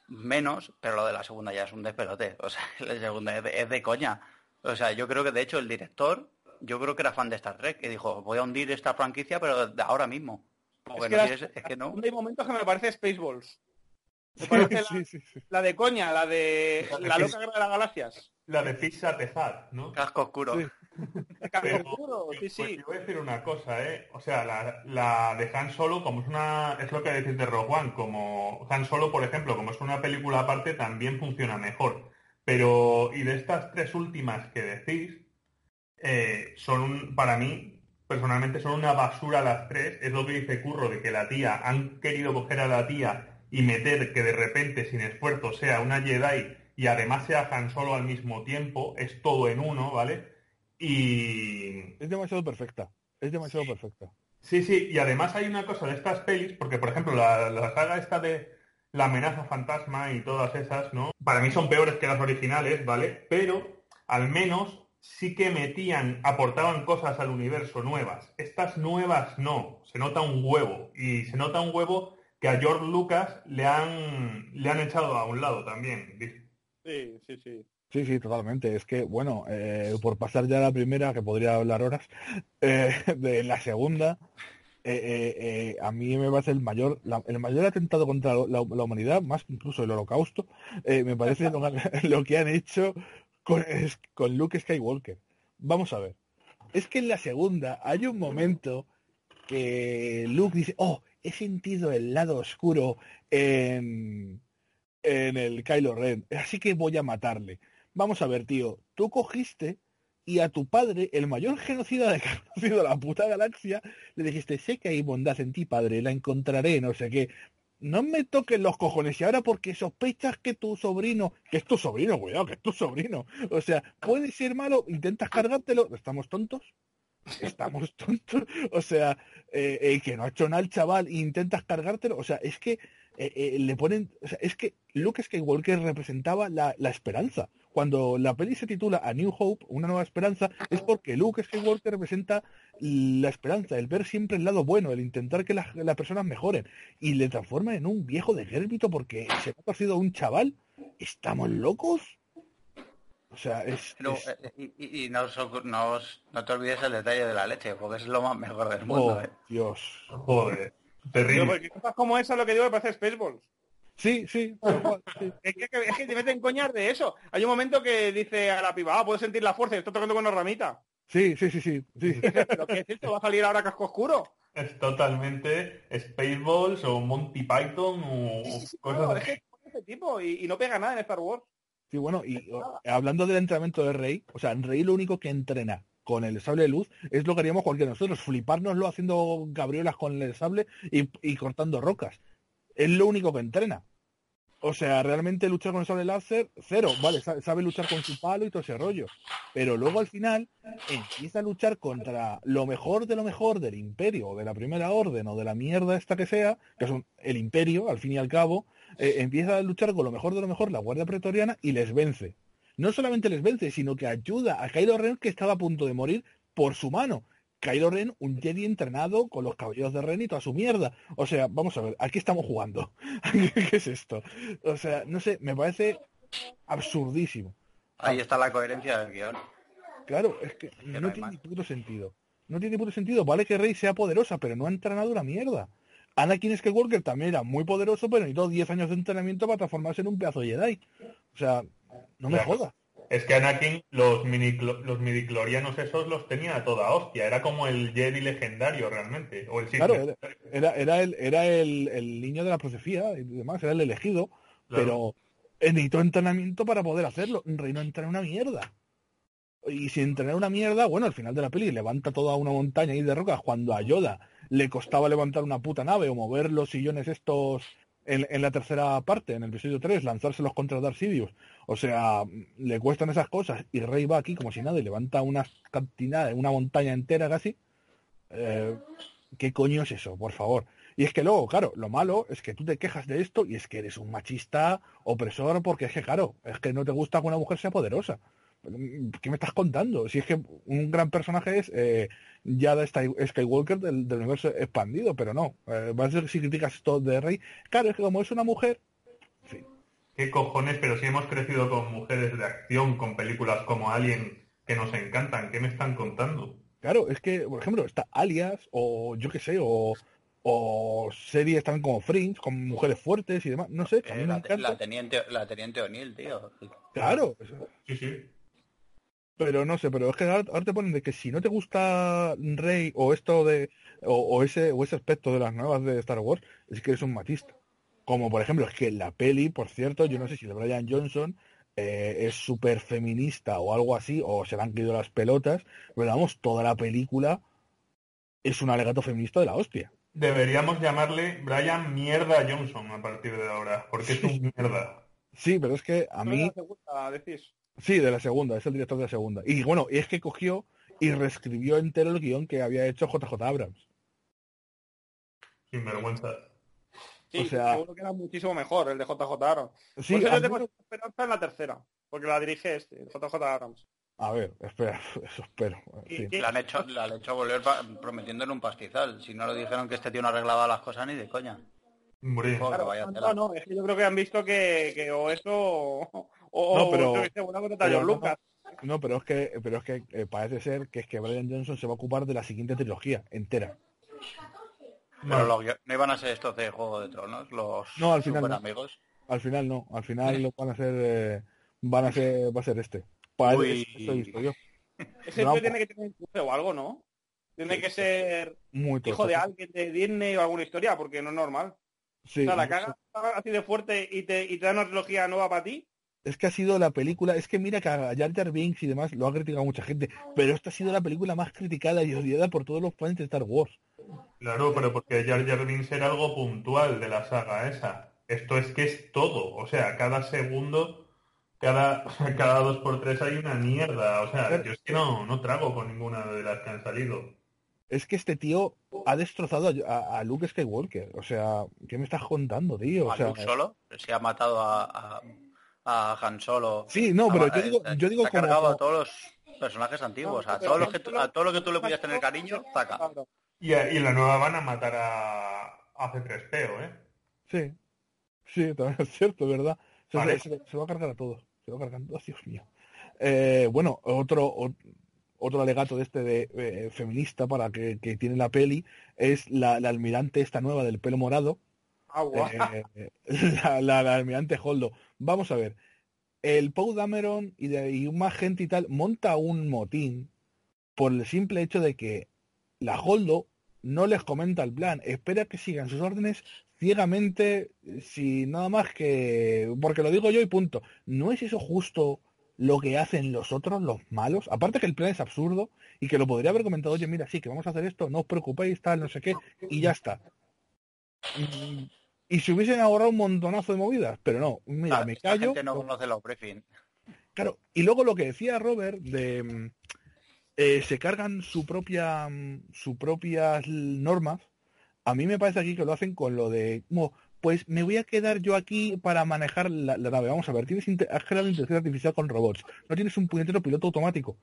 S5: menos, pero lo de la segunda ya es un despelote. O sea, la segunda es de, es de coña. O sea, yo creo que de hecho el director, yo creo que era fan de Star Trek y dijo, voy a hundir esta franquicia, pero de ahora mismo. Porque
S4: Es que
S5: no
S4: las-
S5: quieres- es que no.
S4: Hay momentos que me parece Spaceballs. La,
S2: Sí, sí, sí.
S4: la de coña, la de la loca guerra de las galaxias.
S3: la de Pizza Tezat, ¿no?
S5: Casco oscuro.
S4: Casco oscuro, sí,
S3: pues
S4: sí.
S3: te voy a decir una cosa, ¿eh? O sea, la, la de Han Solo, como es una... Es lo que decís de Rogue One, como Han Solo, por ejemplo, como es una película aparte, también funciona mejor. Pero, y de estas tres últimas que decís, eh, son, un- para mí, personalmente, son una basura las tres. Es lo que dice Curro, de que la tía, han querido coger a la tía y meter que de repente, sin esfuerzo, sea una Jedi y además sea Han Solo al mismo tiempo. Es todo en uno, ¿vale? Y,
S2: Es demasiado perfecta. Es demasiado perfecta.
S3: Sí, sí, y además hay una cosa de estas pelis, porque por ejemplo la, la saga esta de la amenaza fantasma y todas esas, ¿no? Para mí son peores que las originales, ¿vale? Pero al menos sí que metían, aportaban cosas al universo nuevas. Estas nuevas no, se nota un huevo. Y se nota un huevo que a George Lucas le han, le han echado a un lado también.
S4: Sí, sí, sí.
S2: Sí, sí, totalmente. Es que, bueno, eh, por pasar ya a la primera, que podría hablar horas, eh, de la segunda, eh, eh, eh, a mí me parece el mayor, la- el mayor atentado contra la, la humanidad, más que incluso el holocausto, eh, me parece lo, lo que han hecho con, es- con Luke Skywalker. Vamos a ver. Es que en la segunda hay un momento que Luke dice, oh, he sentido el lado oscuro en, en el Kylo Ren, así que voy a matarle. Vamos a ver, tío, tú cogiste y a tu padre, el mayor genocida de que ha conocido la puta galaxia, le dijiste, sé que hay bondad en ti, padre, la encontraré, no sé qué. No me toques los cojones y ahora porque sospechas que tu sobrino, que es tu sobrino, cuidado, que es tu sobrino, o sea, puede ser malo, intentas cargártelo, ¿estamos tontos? Estamos tontos, o sea, eh, eh, que no ha hecho nada el chaval e intentas cargártelo, o sea, es que eh, eh, le ponen, o sea, es que Luke Skywalker representaba la, la esperanza. Cuando la peli se titula A New Hope, una nueva esperanza, es porque Luke Skywalker representa la esperanza, el ver siempre el lado bueno, el intentar que las, las personas mejoren, y le transforma en un viejo de porque se ha sido un chaval. ¿Estamos locos? O sea, es,
S5: Pero,
S2: es-
S5: eh, y, y- y no, os no os- no te olvides el detalle de la leche, porque es lo más mejor del mundo.
S2: oh,
S5: ¿eh?
S2: Dios.
S3: Joder, terrible.
S4: porque cosas como esa lo que digo me parece Spaceballs.
S2: Sí, sí.
S4: Es que, es que te meten coñas de eso. Hay un momento que dice a la piba, ah, puedo sentir la fuerza y está tocando con una ramita.
S2: Sí, sí, sí, sí, sí.
S4: Pero ¿qué es esto? ¿Va a salir ahora casco oscuro?
S3: Es totalmente Spaceballs o Monty Python o
S4: Sí, sí, sí,
S3: cosas
S4: es que es ese tipo y, y no pega nada en Star Wars.
S2: Sí, bueno, y o- hablando del entrenamiento de Rey, o sea, Rey lo único que entrena con el sable de luz es lo que haríamos cualquiera de nosotros, flipárnoslo haciendo gabriolas con el sable y, y cortando rocas. Es lo único que entrena. O sea, realmente luchar con el sable láser, cero, vale, sa- sabe luchar con su palo y todo ese rollo. Pero luego al final empieza a luchar contra lo mejor de lo mejor del imperio, o de la primera orden, o de la mierda esta que sea, que es el imperio, al fin y al cabo, eh, empieza a luchar con lo mejor de lo mejor la Guardia Pretoriana y les vence. No solamente les vence, sino que ayuda a Kylo Ren que estaba a punto de morir por su mano. Kylo Ren, un Jedi entrenado con los cabellos de Ren y toda su mierda. O sea, vamos a ver, aquí estamos jugando. ¿Qué es esto? O sea, no sé, me parece absurdísimo.
S5: Ahí está la coherencia del guion.
S2: Claro, es que
S5: no
S2: no tiene ni puto sentido. No tiene ni puto sentido. Vale que Rey sea poderosa, pero no ha entrenado una mierda. Anakin Skywalker también era muy poderoso, pero necesitó 10 años de entrenamiento para transformarse en un pedazo de Jedi. O sea, no me
S3: Claro.
S2: jodas.
S3: Es que Anakin, los mini los midiclorianos esos los tenía a toda hostia. Era como el Jedi legendario realmente. O el
S2: Claro, era, era, era el, era el, el niño de la profecía y demás, era el elegido,
S3: Claro.
S2: pero eh, necesitó entrenamiento para poder hacerlo. Rey no entrena una mierda. Y si entrenar una mierda, bueno, al final de la peli levanta toda una montaña ahí de rocas cuando a Yoda le costaba levantar una puta nave o mover los sillones estos en, en la tercera parte, en el episodio 3, lanzárselos contra Darth Sidious. O sea, le cuestan esas cosas y Rey va aquí como si nada y levanta una cantidad, una montaña entera casi. Eh, ¿Qué coño es eso? Por favor. Y es que luego, claro, lo malo es que tú te quejas de esto y es que eres un machista opresor porque es que, claro, es que no te gusta que una mujer sea poderosa. ¿Qué me estás contando? Si es que un gran personaje es eh, Yada Sky- Skywalker del, del universo expandido, pero no. Eh, vas a ser si criticas esto de Rey. Claro, es que como es una mujer, fin.
S3: ¿Qué cojones? Pero si hemos crecido con mujeres de acción, con películas como Alien que nos encantan. ¿Qué me están contando?
S2: Claro, es que, por ejemplo, está Alias, o yo qué sé, o, o series también como Fringe, con mujeres fuertes y demás. No sé, a mí
S5: Eh,
S2: me
S5: la,
S2: encanta.
S5: la teniente, la teniente O'Neill, tío.
S2: Claro,
S3: Sí, sí.
S2: Pero no sé, pero es que ahora, te ponen de que si no te gusta Rey o esto de o, ese o ese aspecto de las nuevas de Star Wars, es que eres un matista. Como por ejemplo, es que la peli, por cierto, yo no sé si de Brian Johnson eh, es súper feminista o algo así, o se le han caído las pelotas, pero vamos, toda la película es un alegato feminista de la hostia.
S3: Deberíamos llamarle Brian Mierda Johnson a partir de ahora, porque es un mierda.
S2: Sí, pero es que a mí... Sí, de la segunda, es el director de la segunda. Y bueno, es que cogió y reescribió entero el guion que había hecho JJ Abrams.
S3: Sin vergüenza.
S4: Sí, o sea, seguro que era muchísimo mejor el de JJ Abrams. Sí, yo tengo esperanza en la tercera, porque la dirige este, JJ Abrams.
S2: A ver, espera, eso espero.
S5: La, han hecho, la han hecho volver prometiendo en un pastizal. Si no lo dijeron que este tío no arreglaba las cosas ni de coña.
S4: no, no, es que yo creo que han visto que, que o eso o, no, pero,
S2: Lucas. No, pero es que, pero es que eh, parece ser que es que Brian Johnson se va a ocupar de la siguiente trilogía entera.
S5: Pero no iban a ser estos de Juego de Tronos, los
S2: no, al final amigos. Al final no, al final lo van a ser, eh, van a ser, va a ser este. Para
S4: Ese tiene que tener un o algo, ¿no? Tiene que ser hijo de alguien de Disney o alguna historia, porque no es normal. o sea, la caga así de fuerte y te, y te da una trilogía nueva para ti
S2: es que ha sido la película, es que mira que a Jar Jar Binks y demás lo ha criticado mucha gente, pero esta ha sido la película más criticada y odiada por todos los fans de Star Wars.
S3: Claro, pero porque Jar Jar Binks era algo puntual de la saga esa. Esto es que es todo, o sea, cada segundo, cada, cada dos por tres hay una mierda. O sea, yo es que no, no trago con ninguna de las que han salido.
S2: Es que este tío ha destrozado a, Luke Skywalker. O sea, ¿qué me estás contando, tío? O sea,
S5: solo? Se ha matado a a Han Solo.
S2: Sí, no, pero yo digo, yo digo
S5: ha cargado a todos los personajes antiguos, a todo lo que a todo lo que tú le podías tener cariño, saca.
S3: Y, y la nueva van a matar a, a C3PO, ¿eh?
S2: Sí, sí, también es cierto, ¿verdad? Se, va a cargar a todos, se va a cargar a todos, Dios mío. Eh, bueno, otro, otro alegato de este de eh, feminista para que, que, tiene la peli es la, la, almirante esta nueva del pelo morado.
S4: Ah,
S2: eh, la, la, la, almirante Holdo. Vamos a ver, el Poe Dameron y, de, y más gente y tal monta un motín por el simple hecho de que la Holdo no les comenta el plan, espera que sigan sus órdenes ciegamente, sin nada más que... porque lo digo yo y punto. ¿No es eso justo lo que hacen los otros, los malos? Aparte que el plan es absurdo y que lo podría haber comentado, oye, mira, sí, que vamos a hacer esto, no os preocupéis, tal, no sé qué, y ya está y se hubiesen ahorrado un montonazo de movidas, pero no, mira, me callo.
S5: no conoce los
S2: Claro, y luego lo que decía Robert de mm, eh, se cargan su propia mm, sus propias normas, a mí me parece aquí que lo hacen con lo de pues me voy a quedar yo aquí para manejar la, nave. Vamos a ver, tienes has creado inteligencia artificial con robots, no tienes un puñetero piloto automático.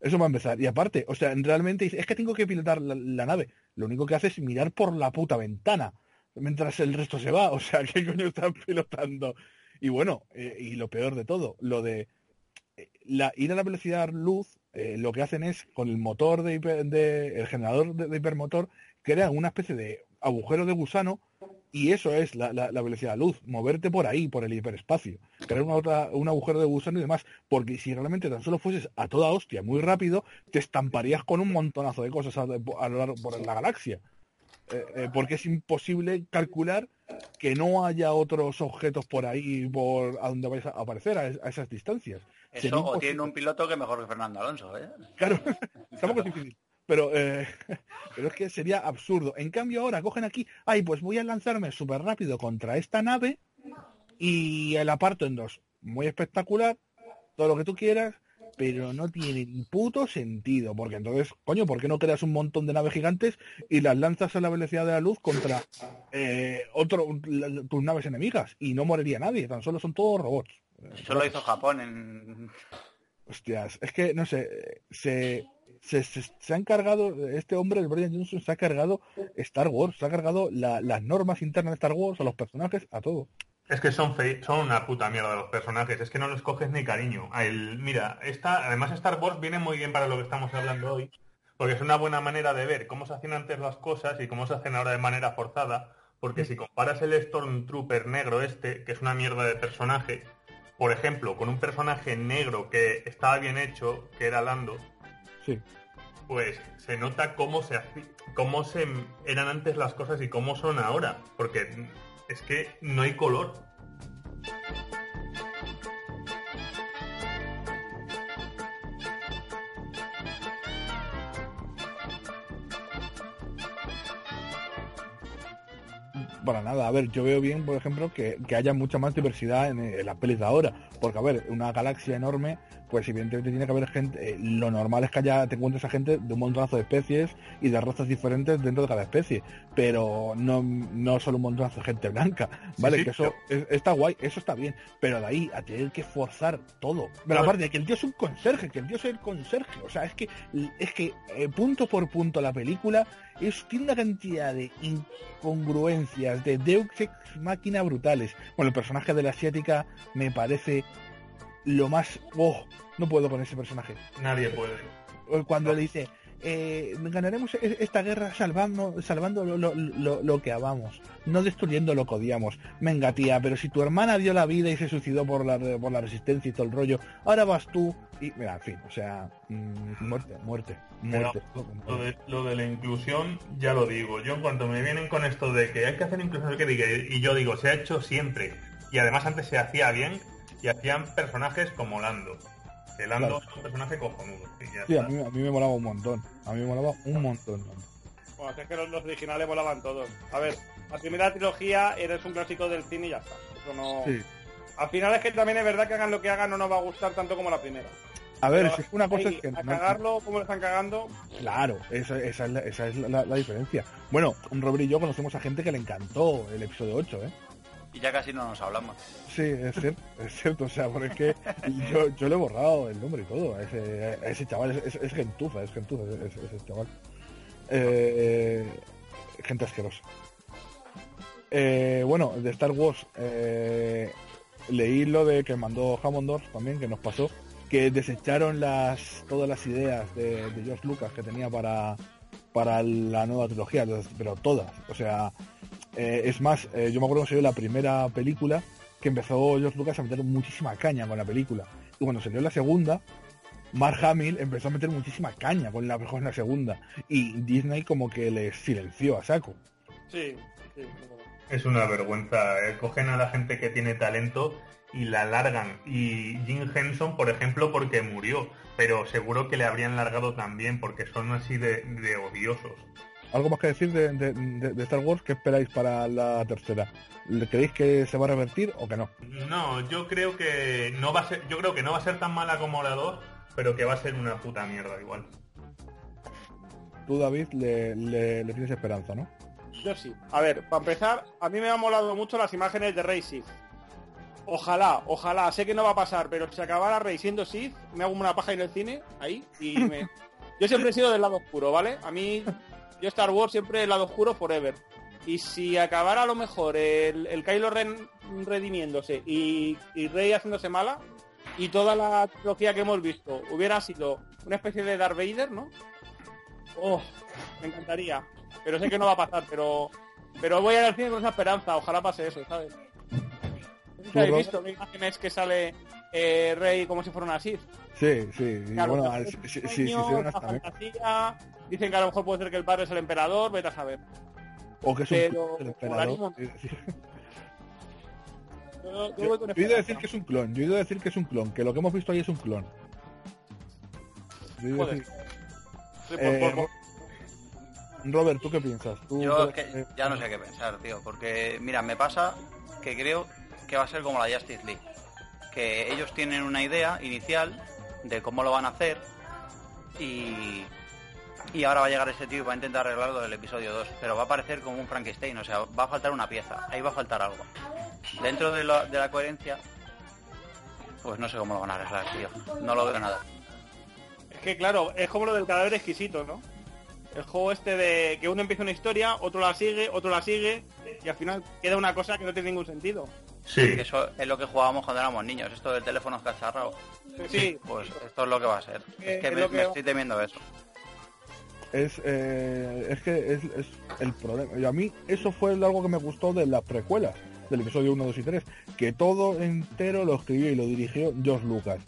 S2: Eso va a empezar. Y aparte, o sea, realmente es que tengo que pilotar la nave. Lo único que hace es mirar por la puta ventana mientras el resto se va. O sea, ¿qué coño están pilotando? Y bueno, eh, y lo peor de todo, lo de eh, la, ir a la velocidad luz, eh, lo que hacen es con el motor de, el generador de, hipermotor, crean una especie de agujero de gusano y eso es la, la, velocidad de luz, moverte por ahí, por el hiperespacio, crear una otra, un agujero de gusano y demás, porque si realmente tan solo fueses a toda hostia muy rápido, te estamparías con un montonazo de cosas a, a lo largo por la galaxia. Eh, eh, porque es imposible calcular que no haya otros objetos por ahí por a donde vais a aparecer a, esas distancias.
S5: Eso o tiene un piloto que mejor que Fernando Alonso, ¿eh?
S2: Claro, estamos difícil. Pero, pero es que sería absurdo. En cambio ahora cogen aquí, ay, pues voy a lanzarme súper rápido contra esta nave y el aparto en dos. Muy espectacular, todo lo que tú quieras, pero no tiene ni puto sentido, porque entonces, coño, ¿por qué no creas un montón de naves gigantes y las lanzas a la velocidad de la luz contra eh, otro tus naves enemigas? Y no moriría nadie, tan solo son todos robots.
S5: Eso lo hizo Japón en...
S2: Hostias, es que, no sé, se, se, se, ha encargado, este hombre, el Brian Johnson, se ha cargado Star Wars, se ha cargado las normas internas de Star Wars, a los personajes, a todo.
S3: Es que son, son una puta mierda los personajes, es que no los coges ni cariño. El, mira, esta, además Star Wars viene muy bien para lo que estamos hablando hoy, porque es una buena manera de ver cómo se hacían antes las cosas y cómo se hacen ahora de manera forzada, porque si comparas el Stormtrooper negro este, que es una mierda de personaje, por ejemplo, con un personaje negro que estaba bien hecho, que era Lando,
S2: Sí.
S3: pues se nota cómo se cómo se eran antes las cosas y cómo son ahora, porque es que no hay color.
S2: Para nada, a ver, yo veo bien, por ejemplo, que, que haya mucha más diversidad en, en las pelis de ahora. Porque, a ver, una galaxia enorme, pues evidentemente tiene que haber gente. eh, lo normal es que haya, te encuentres a gente de un montonazo de especies y de razas diferentes dentro de cada especie. Pero no, no solo un montonazo de gente blanca, ¿vale?
S3: sí,
S2: que eso es- está guay, eso está bien. Pero de ahí a tener que forzar todo. Pero aparte de que el tío es un conserje, que el tío es el conserje. O sea, es que, es que eh, punto por punto la película es, tiene una cantidad de incongruencias, de Deus Ex máquina brutales. Bueno, el personaje de la asiática me parece lo más... ¡Oh! No puedo con ese personaje.
S3: Nadie puede.
S2: Cuando le dice, eh, ganaremos e- esta guerra salvando, salvando lo, lo- lo- lo que amamos, no destruyendo lo que odiamos. Venga, tía, pero si tu hermana dio la vida y se suicidó por la, por la resistencia y todo el rollo, ahora vas tú y... Mira, en fin, o sea, mm, muerte, muerte, muerte.
S3: Lo de, lo de la inclusión, ya lo digo. Yo en cuanto me vienen con esto de que hay que hacer inclusión, que diga, y yo digo, se ha hecho siempre. Y además antes se hacía bien y hacían personajes como Lando. Que Lando
S2: Claro.
S3: es un personaje cojonudo.
S2: Sí, a mí, a mí me molaba un montón, a mí me molaba un montón.
S4: Bueno, es que los, los originales volaban todos. A ver, la primera trilogía eres un clásico del cine y ya está. Eso no...
S2: Sí.
S4: Al final es que también es verdad que hagan lo que hagan no nos va a gustar tanto como la primera.
S2: A ver, si es una cosa es que...
S4: a
S2: no-
S4: cagarlo como lo están cagando,
S2: Claro, esa, esa es, la, esa es la- la diferencia. Bueno, Robert y yo conocemos a gente que le encantó el episodio 8, ¿eh?
S5: Y ya casi no nos hablamos.
S2: Sí, es cierto, es cierto, o sea, porque yo, yo le he borrado el nombre y todo, ese, ese chaval, es, es, es gentuza, es- ese chaval. Eh, gente asquerosa. Eh, bueno, de Star Wars, eh, leí lo de que mandó Hammondorf también, que nos pasó, que desecharon las todas las ideas de, de George Lucas que tenía para, para la nueva trilogía, pero todas. O sea, eh, es más, eh, yo me acuerdo que salió la primera película que empezó George Lucas a meter muchísima caña con la película. Y cuando salió la segunda, Mark Hamill empezó a meter muchísima caña con la, con la segunda. Y Disney como que le silenció a saco.
S4: sí. sí.
S3: Es una vergüenza. eh. Cogen a la gente que tiene talento y la largan. Y Jim Henson, por ejemplo, porque murió. Pero seguro que le habrían largado también porque son así de, de odiosos.
S2: ¿Algo más que decir de, de- de- de Star Wars? ¿Qué esperáis para la tercera? ¿Le ¿Creéis que se va a revertir o que no?
S3: No, yo creo que no va a ser, yo creo que no va a ser tan mala como la 2, pero que va a ser una puta mierda igual.
S2: Tú, David, le, le- le tienes esperanza, ¿no?
S4: Yo sí. A ver, para empezar, a mí me han molado mucho las imágenes de Rey Sith. Ojalá, ojalá, sé que no va a pasar, pero si acabara Rey siendo Sith, me hago una paja en el cine, ahí, y me... Yo siempre he sido del lado oscuro, ¿vale? A mí, yo Star Wars siempre el lado oscuro forever. Y si acabara a lo mejor el, el Kylo Ren redimiéndose y, y Rey haciéndose mala, y toda la trilogía que hemos visto hubiera sido una especie de Darth Vader, ¿no? Oh, me encantaría. Pero sé que no va a pasar, pero pero voy a ir al cine con esa esperanza. Ojalá pase eso, ¿sabes? Habéis visto la imágenes que sale eh, Rey como si fuera una Sith.
S2: Sí, sí. y
S4: Claro,
S2: bueno,
S4: claro,
S2: si, si, si-
S4: un
S2: si
S4: Dicen que a lo mejor puede ser que el padre es el emperador, vete a saber.
S2: O que es un
S4: pero
S2: emperador.
S4: un
S2: sí.
S4: Yo, yo
S2: Yo,
S4: voy con
S2: yo he ido a decir que es un clon, yo he ido a decir que es un clon, que lo que hemos visto ahí es un clon. Yo
S4: Joder.
S2: decir-
S4: Sí, por-
S2: Eh,
S4: por- por-
S2: Robert, ¿tú qué piensas? ¿Tú
S5: Yo es
S2: crees
S5: que ya no sé qué pensar, tío, porque mira, me pasa que creo que va a ser como la Justice League, que ellos tienen una idea inicial de cómo lo van a hacer y, y ahora va a llegar ese tío y va a intentar arreglarlo del episodio 2, pero va a parecer como un Frankenstein, o sea, va a faltar una pieza, ahí va a faltar algo. Dentro de, la- de la coherencia, pues no sé cómo lo van a arreglar, tío, no lo veo nada.
S4: Es que claro, es como lo del cadáver exquisito, ¿no? El juego este de que uno empieza una historia, otro la sigue, otro la sigue, y al final queda una cosa que no tiene ningún sentido.
S3: Sí,
S5: Que Eso es lo que jugábamos cuando éramos niños, esto del teléfono cacharrado.
S4: Sí,
S5: Pues esto es lo que va a ser.
S4: Eh,
S5: Es que
S4: es
S5: me,
S4: que
S5: estoy temiendo eso.
S2: Es, eh, es que es, es el problema. Y a mí eso fue algo que me gustó de las precuelas. del episodio 1, 2 y 3, que todo entero lo escribió y lo dirigió George Lucas.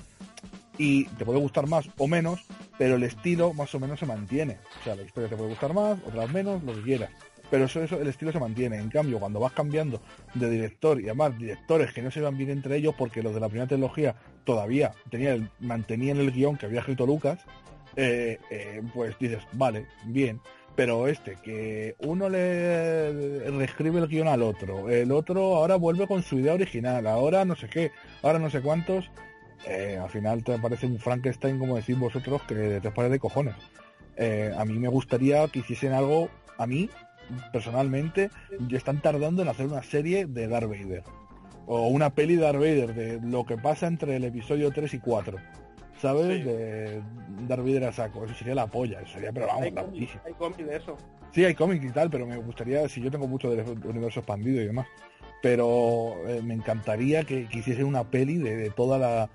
S2: Y te puede gustar más o menos, pero el estilo más o menos se mantiene. O sea, la historia te puede gustar más, otras menos, lo que quieras. Pero eso, eso, el estilo se mantiene. En cambio, cuando vas cambiando de director y además directores que no se van bien entre ellos, porque los de la primera trilogía todavía tenían mantenían el guion que había escrito Lucas, eh, eh, pues dices, vale, bien. Pero este, que uno le reescribe el guion al otro, el otro ahora vuelve con su idea original, ahora no sé qué, ahora no sé cuántos, eh, al final te parece un Frankenstein, como decís vosotros, que te parece de cojones. a mí me gustaría que hiciesen algo, a mí, personalmente, están tardando en hacer una serie de Darth Vader. O una peli de Darth Vader, de lo que pasa entre el episodio 3 y 4. ¿Sabes? De Darth Vader a saco. Eso sería la polla. Eso sería, pero vamos,
S4: Hay cómics hay cómics de eso.
S2: Sí, hay cómics y tal, pero me gustaría, si yo tengo mucho del universo expandido y demás, pero eh, me encantaría que, que, hiciesen una peli de, de, toda la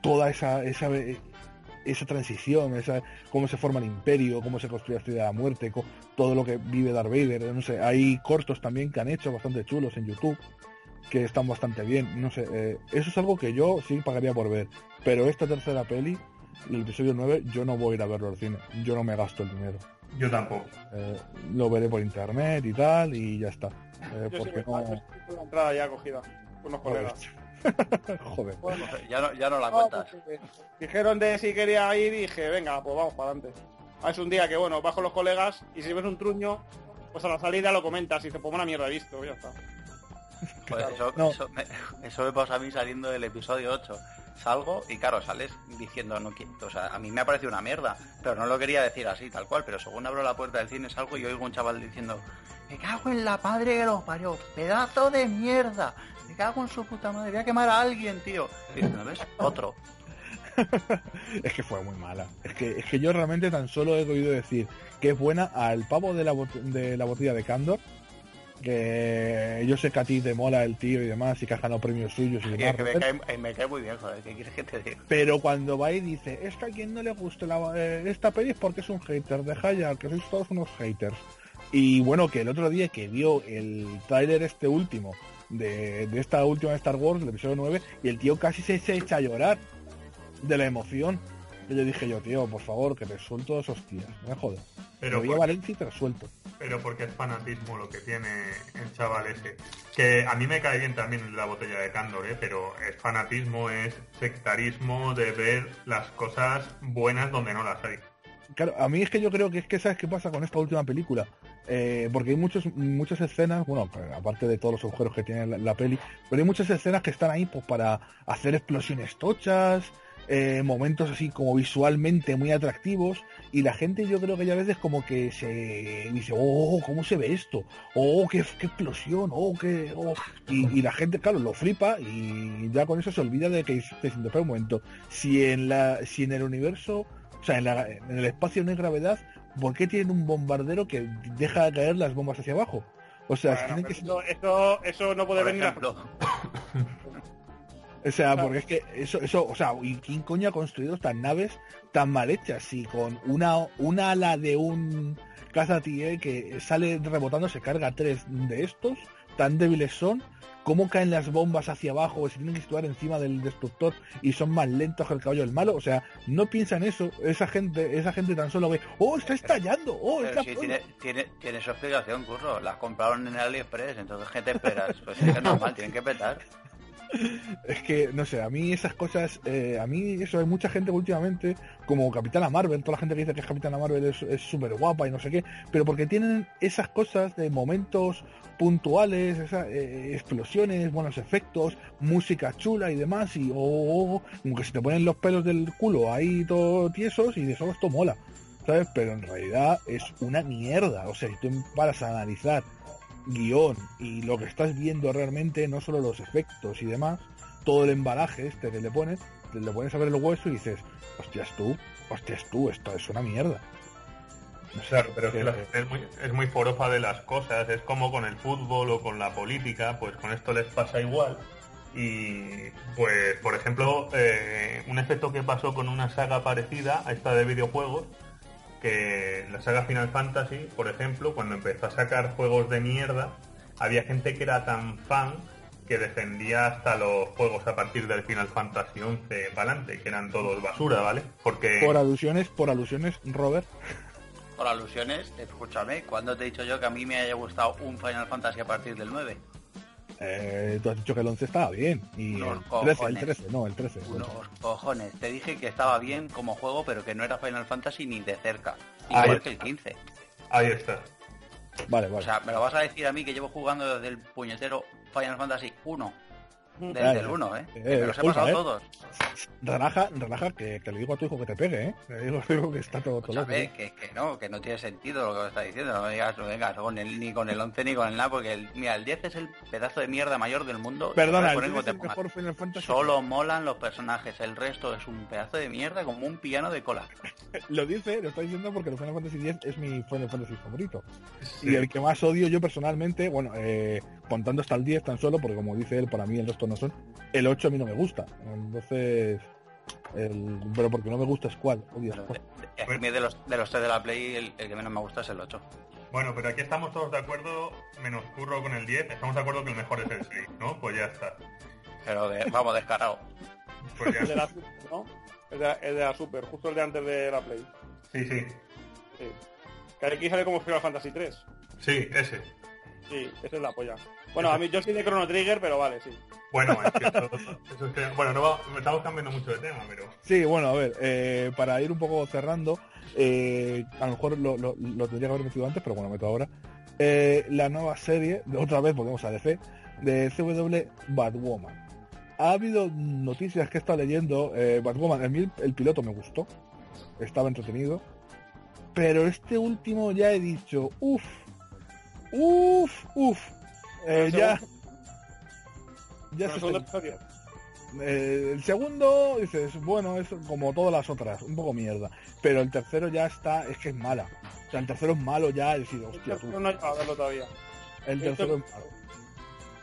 S2: toda esa, esa esa transición, esa, cómo se forma el imperio, cómo se construye la estrella de la muerte, todo lo que vive Darth Vader, no sé, hay cortos también que han hecho bastante chulos en YouTube que están bastante bien, no sé, eh, eso es algo que yo sí pagaría por ver, pero esta tercera peli, el episodio 9, yo no voy a ir a verlo al cine, yo no me gasto el dinero.
S3: Yo tampoco.
S2: Eh, lo veré por internet y tal, y ya está. Eh, porque
S4: no... la entrada ya cogida, unos colegas.
S2: Joder.
S5: Bueno, ya no, ya no la cuentas.
S4: Pues, dijeron de si quería ir y dije, venga, pues vamos para adelante. Ah, es un día que, bueno, bajo los colegas y si ves un truño, pues a la salida lo comentas y te pongo una mierda visto, ya está.
S5: Pues eso, no. eso, me, eso, me, pasa a mí saliendo del episodio 8. Salgo y claro, sales diciendo, no o sea, a mí me ha parecido una mierda, pero no lo quería decir así, tal cual, pero según abro la puerta del cine salgo y oigo un chaval diciendo, me cago en la padre que los parió, pedazo de mierda, me cago en su puta madre, voy a quemar a alguien, tío. Y ¿no ves? Otro.
S2: es que fue muy mala. Es que, es que yo realmente tan solo he oído decir que es buena al pavo de la, de la botella de Candor. Que yo sé que a ti te mola el tío y demás y que has ganado premios suyos y demás.
S5: que me, cae, me, cae, muy bien, joder, ¿qué quieres que te diga?
S2: Pero cuando va y dice, es que a quien no le guste la, eh, esta peli es porque es un hater, deja ya, que sois todos unos haters. Y bueno, que el otro día que vio el trailer este último de, de, esta última de Star Wars, el episodio 9, y el tío casi se, se echa a llorar de la emoción. Y yo dije yo, tío, por favor, que te suelto dos hostias, no me jodas. Pero por... Valencia y te suelto.
S3: Pero porque es fanatismo lo que tiene el chaval ese. Que a mí me cae bien también la botella de Candor, ¿eh? pero es fanatismo, es sectarismo de ver las cosas buenas donde no las hay.
S2: Claro, a mí es que yo creo que es que sabes qué pasa con esta última película. Eh, porque hay muchos, muchas escenas, bueno, aparte de todos los agujeros que tiene la, la, peli, pero hay muchas escenas que están ahí pues para hacer explosiones tochas, eh, momentos así como visualmente muy atractivos, y la gente yo creo que ya a veces como que se dice, oh, ¿cómo se ve esto? Oh, qué, qué explosión, oh, qué... Oh. Y, y, la gente, claro, lo flipa y ya con eso se olvida de que, que espera un momento, si en, la, si en el universo o sea, en, la, en, el espacio no hay gravedad, ¿por qué tienen un bombardero que deja caer las bombas hacia abajo? O sea,
S4: bueno,
S2: tienen que...
S4: eso, eso, eso, no puede
S5: Por
S4: venir
S5: ejemplo.
S2: O sea, porque es que eso, eso, o sea, ¿y quién coño ha construido estas naves tan mal hechas? Si con una, una ala de un cazatie que sale rebotando se carga tres de estos, tan débiles son, cómo caen las bombas hacia abajo, si tienen que situar encima del destructor y son más lentos que el caballo del malo, o sea, no piensan eso, esa gente, esa gente tan solo ve, oh, está estallando, oh, está
S5: sí, tiene, tiene, tiene su explicación, curro. Las compraron en el AliExpress, entonces, ¿qué te esperas? Pues es que es normal, tienen que petar.
S2: Es que, no sé, a mí esas cosas, eh, a mí eso hay mucha gente últimamente, como Capitana Marvel, toda la gente que dice que Capitana Marvel es súper guapa y no sé qué, pero porque tienen esas cosas de momentos puntuales, esas, eh, explosiones, buenos efectos, música chula y demás, y oh, oh, como que se te ponen los pelos del culo ahí todo tiesos y de solo esto mola, ¿sabes? Pero en realidad es una mierda, o sea, si tú paras a analizar guion y lo que estás viendo realmente, no solo los efectos y demás, todo el embalaje este que le pones, te le pones a ver el hueso y dices, hostias tú, hostias tú, esto es una mierda.
S3: Claro, pero es que la gente es muy, es muy forofa de las cosas, es como con el fútbol o con la política, pues con esto les pasa igual. Y pues, por ejemplo, eh, un efecto que pasó con una saga parecida a esta de videojuegos, que la saga Final Fantasy, por ejemplo, cuando empezó a sacar juegos de mierda, había gente que era tan fan que defendía hasta los juegos a partir del Final Fantasy XI para adelante, que eran todos basura, ¿vale? Porque...
S2: Por alusiones, por alusiones, Robert.
S5: Por alusiones, escúchame, ¿cuándo te he dicho yo que a mí me haya gustado un Final Fantasy a partir del 9?
S2: Eh, tú has dicho que el 11 estaba bien. Y el 13, el 13, no, el 13.
S5: Unos cojones. Te dije que estaba bien como juego, pero que no era Final Fantasy ni de cerca. Igual que el 15.
S3: Ahí está.
S2: Vale, vale.
S5: O sea, me lo vas a decir a mí que llevo jugando desde el puñetero Final Fantasy 1. Desde el 1, ¿eh?
S2: Eh,
S5: los he pasado
S2: eh.
S5: todos.
S2: Relaja, relaja, que, que le digo a tu hijo que te pegue, ¿eh? Le digo, digo que está todo, todo loco.
S5: Que, que no, que no tiene sentido lo que me está diciendo. No me digas, no vengas con el, ni con el 11 ni con el nada, porque el, mira, el 10 es el pedazo de mierda mayor del mundo.
S2: Perdona, el 10 el mejor Final Fantasy.
S5: Solo molan los personajes, el resto es un pedazo de mierda como un piano de cola.
S2: Lo dice, lo está diciendo porque el Final Fantasy X es mi Final Fantasy favorito.
S3: Sí.
S2: Y el que más odio yo personalmente, bueno, eh, contando hasta el 10 tan solo, porque como dice él, para mí el resto no son, el 8 a mí no me gusta. Entonces, el, pero porque no me gusta es cuál, odio
S5: a mí de los, de los tres de la Play, el, el que menos me gusta es el 8.
S3: Bueno, pero aquí estamos todos de acuerdo, menos curro con el 10, estamos de acuerdo que el mejor es el 6, ¿no? Pues ya está.
S5: Pero de- vamos, descarado.
S3: Pues ya
S4: El de
S3: está.
S4: la Super, ¿no? El de, el de la Super, justo el de antes de la Play.
S3: Sí, sí.
S4: Sí. Que aquí sale como Final Fantasy 3.
S3: Sí, ese.
S4: Sí, esa es la polla. Bueno, a mí yo soy de Chrono Trigger, pero vale, sí.
S3: Bueno, es que eso- eso es que- bueno, no va- estamos cambiando mucho de tema, pero...
S2: Sí, bueno, a ver, eh, para ir un poco cerrando, eh, a lo mejor lo, lo- lo tendría que haber metido antes, pero bueno, meto ahora. Eh, la nueva serie, de otra vez volvemos a DC, de CW Batwoman. Ha habido noticias que he estado leyendo, eh, Batwoman, a mí el, el piloto me gustó, estaba entretenido, pero este último ya he dicho, uff, uff, uff, eh, ya, ya se eh, el segundo, dices, bueno, es como todas las otras, un poco mierda. Pero el tercero ya está, es que es mala. O sea, el tercero es malo ya, es decir, hostia, tú.
S4: No, no he llegado a verlo todavía.
S2: El tercero es malo.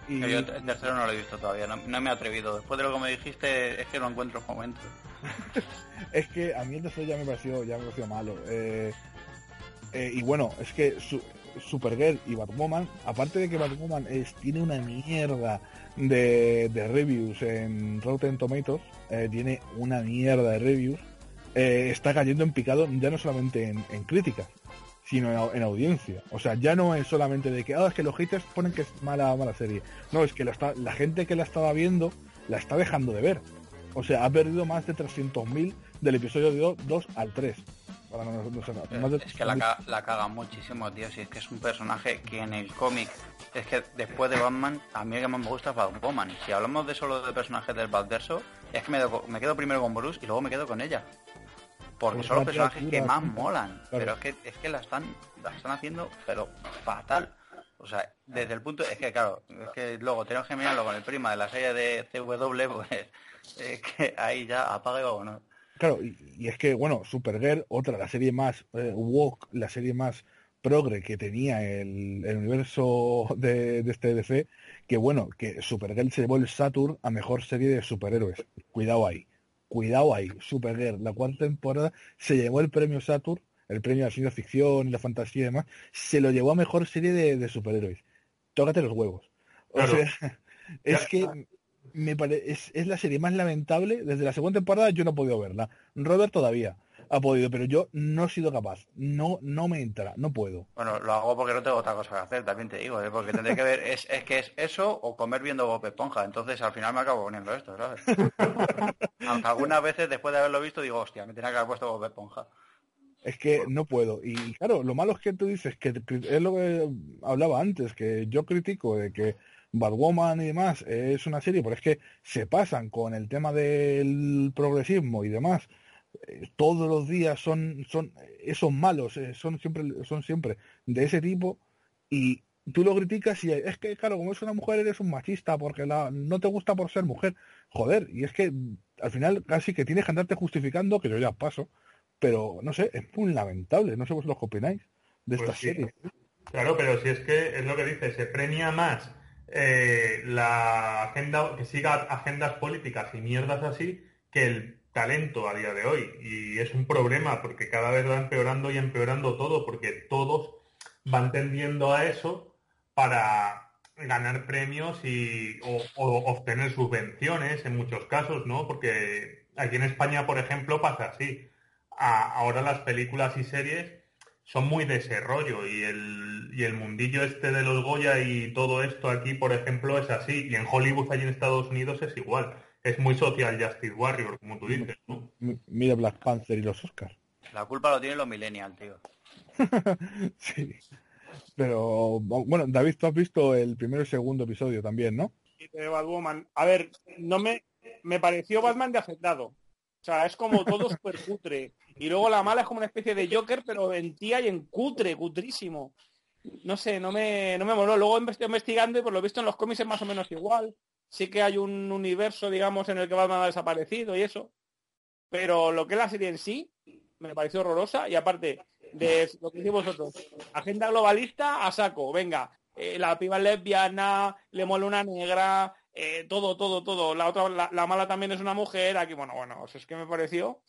S2: Y,
S5: Yo el tercero no lo he visto todavía, no, no me he atrevido. Después de lo que me dijiste, es que no encuentro el momento.
S2: es que a mí el tercero ya me pareció, ya me pareció malo. Eh, eh, y bueno, es que su- Supergirl y Batwoman, aparte de que Batwoman es, tiene una mierda de, reviews en Rotten Tomatoes, eh, tiene una mierda de reviews, eh, está cayendo en picado ya no solamente en, en críticas, sino en, au- en audiencia. O sea, ya no es solamente de que, ah, es que los haters ponen que es mala, mala serie. No, es que la gente que la estaba viendo la está dejando de ver. O sea, ha perdido más de 300.000 del episodio 2 al 3. Para no- no sé, más de
S5: Es que la,
S2: 300.000.
S5: ca- la cagan muchísimo, tío. Si es que es un personaje que en el cómic, es que después de Batman, a mí el que más me gusta es Batwoman. Y si hablamos de solo de personajes del Batverso, es que me, do- me quedo primero con Bruce y luego me quedo con ella. Porque
S2: Pues
S5: son los personajes que más molan.
S2: Claro.
S5: Pero es que, es que la están, la están haciendo, pero fatal. O sea, desde el punto, es que claro, es que luego tenemos que mirarlo con el prima de la serie de CW, pues es que ahí ya apaga y vámonos.
S2: Claro, y, y es que, bueno, Supergirl, otra, la serie más eh, woke, la serie más progre que tenía el, el universo de, de este DC, que bueno, que Supergirl se llevó el Saturn a mejor serie de superhéroes. Cuidado ahí, cuidado ahí. Supergirl, la cuarta temporada, se llevó el premio Saturn, el premio a la ciencia ficción y la fantasía y demás, se lo llevó a mejor serie de, de superhéroes. Tócate los huevos. O
S3: Claro.
S2: sea, es
S3: Ya.
S2: que me pare- es, es la serie más lamentable. Desde la segunda temporada yo no he podido verla. Robert todavía ha podido, pero yo no he sido capaz. No, no me entra, no puedo.
S5: Bueno, lo hago porque no tengo otra cosa que hacer, también te digo, ¿eh? porque tendré que ver, es, es que es eso o comer viendo Bob Esponja, entonces al final me acabo poniendo esto, ¿sabes? Aunque algunas veces después de haberlo visto digo, hostia, me tenía que haber puesto Bob Esponja.
S2: Es que no puedo. Y claro, lo malo es que tú dices que es lo que hablaba antes, que yo critico de que Batwoman y demás es una serie, pero es que se pasan con el tema del progresismo y demás. Eh, Todos los días son, son esos malos, eh, son siempre, son siempre de ese tipo y tú lo criticas y es que, claro, como es una mujer eres un machista porque la, no te gusta por ser mujer. Joder, y es que al final casi que tienes que andarte justificando, que yo ya paso, pero no sé, es muy lamentable, no sé vosotros qué opináis de
S3: Pues
S2: esta
S3: sí.
S2: serie.
S3: Claro, pero si es que es lo que dice, se premia más eh, la agenda, que siga agendas políticas y mierdas así, que el talento a día de hoy. Y es un problema porque cada vez va empeorando y empeorando todo, porque todos van tendiendo a eso para ganar premios y o, obtener subvenciones en muchos casos, ¿no? Porque aquí en España, por ejemplo, pasa así. Ahora las películas y series son muy de ese rollo y el, y el mundillo este de los Goya y todo esto aquí, por ejemplo, es así. Y en Hollywood, allí en Estados Unidos, es igual. Es muy social Justice Warrior, como tú dices, ¿no?
S2: Mira Black Panther y los Oscars.
S5: La culpa lo tienen los millennials, tío.
S2: sí. Pero, bueno, David, tú has visto el primero y segundo episodio también, ¿no?
S4: de Batwoman. A ver, no me, me pareció Batman de hacendado. O sea, es como todo súper cutre. Y luego la mala es como una especie de Joker, pero en tía y en cutre, cutrísimo. No sé, no me, no me moló. Luego estoy investigando y por lo visto en los cómics es más o menos igual. Sí que hay un universo, digamos, en el que Batman ha desaparecido y eso. Pero lo que es la serie en sí, me pareció horrorosa. Y aparte de lo que decís vosotros, agenda globalista a saco. Venga, eh, la piba es lesbiana, le mola una negra, eh, todo, todo, todo. La otra, la, la mala también es una mujer. Aquí, bueno, bueno, o sea, es que me pareció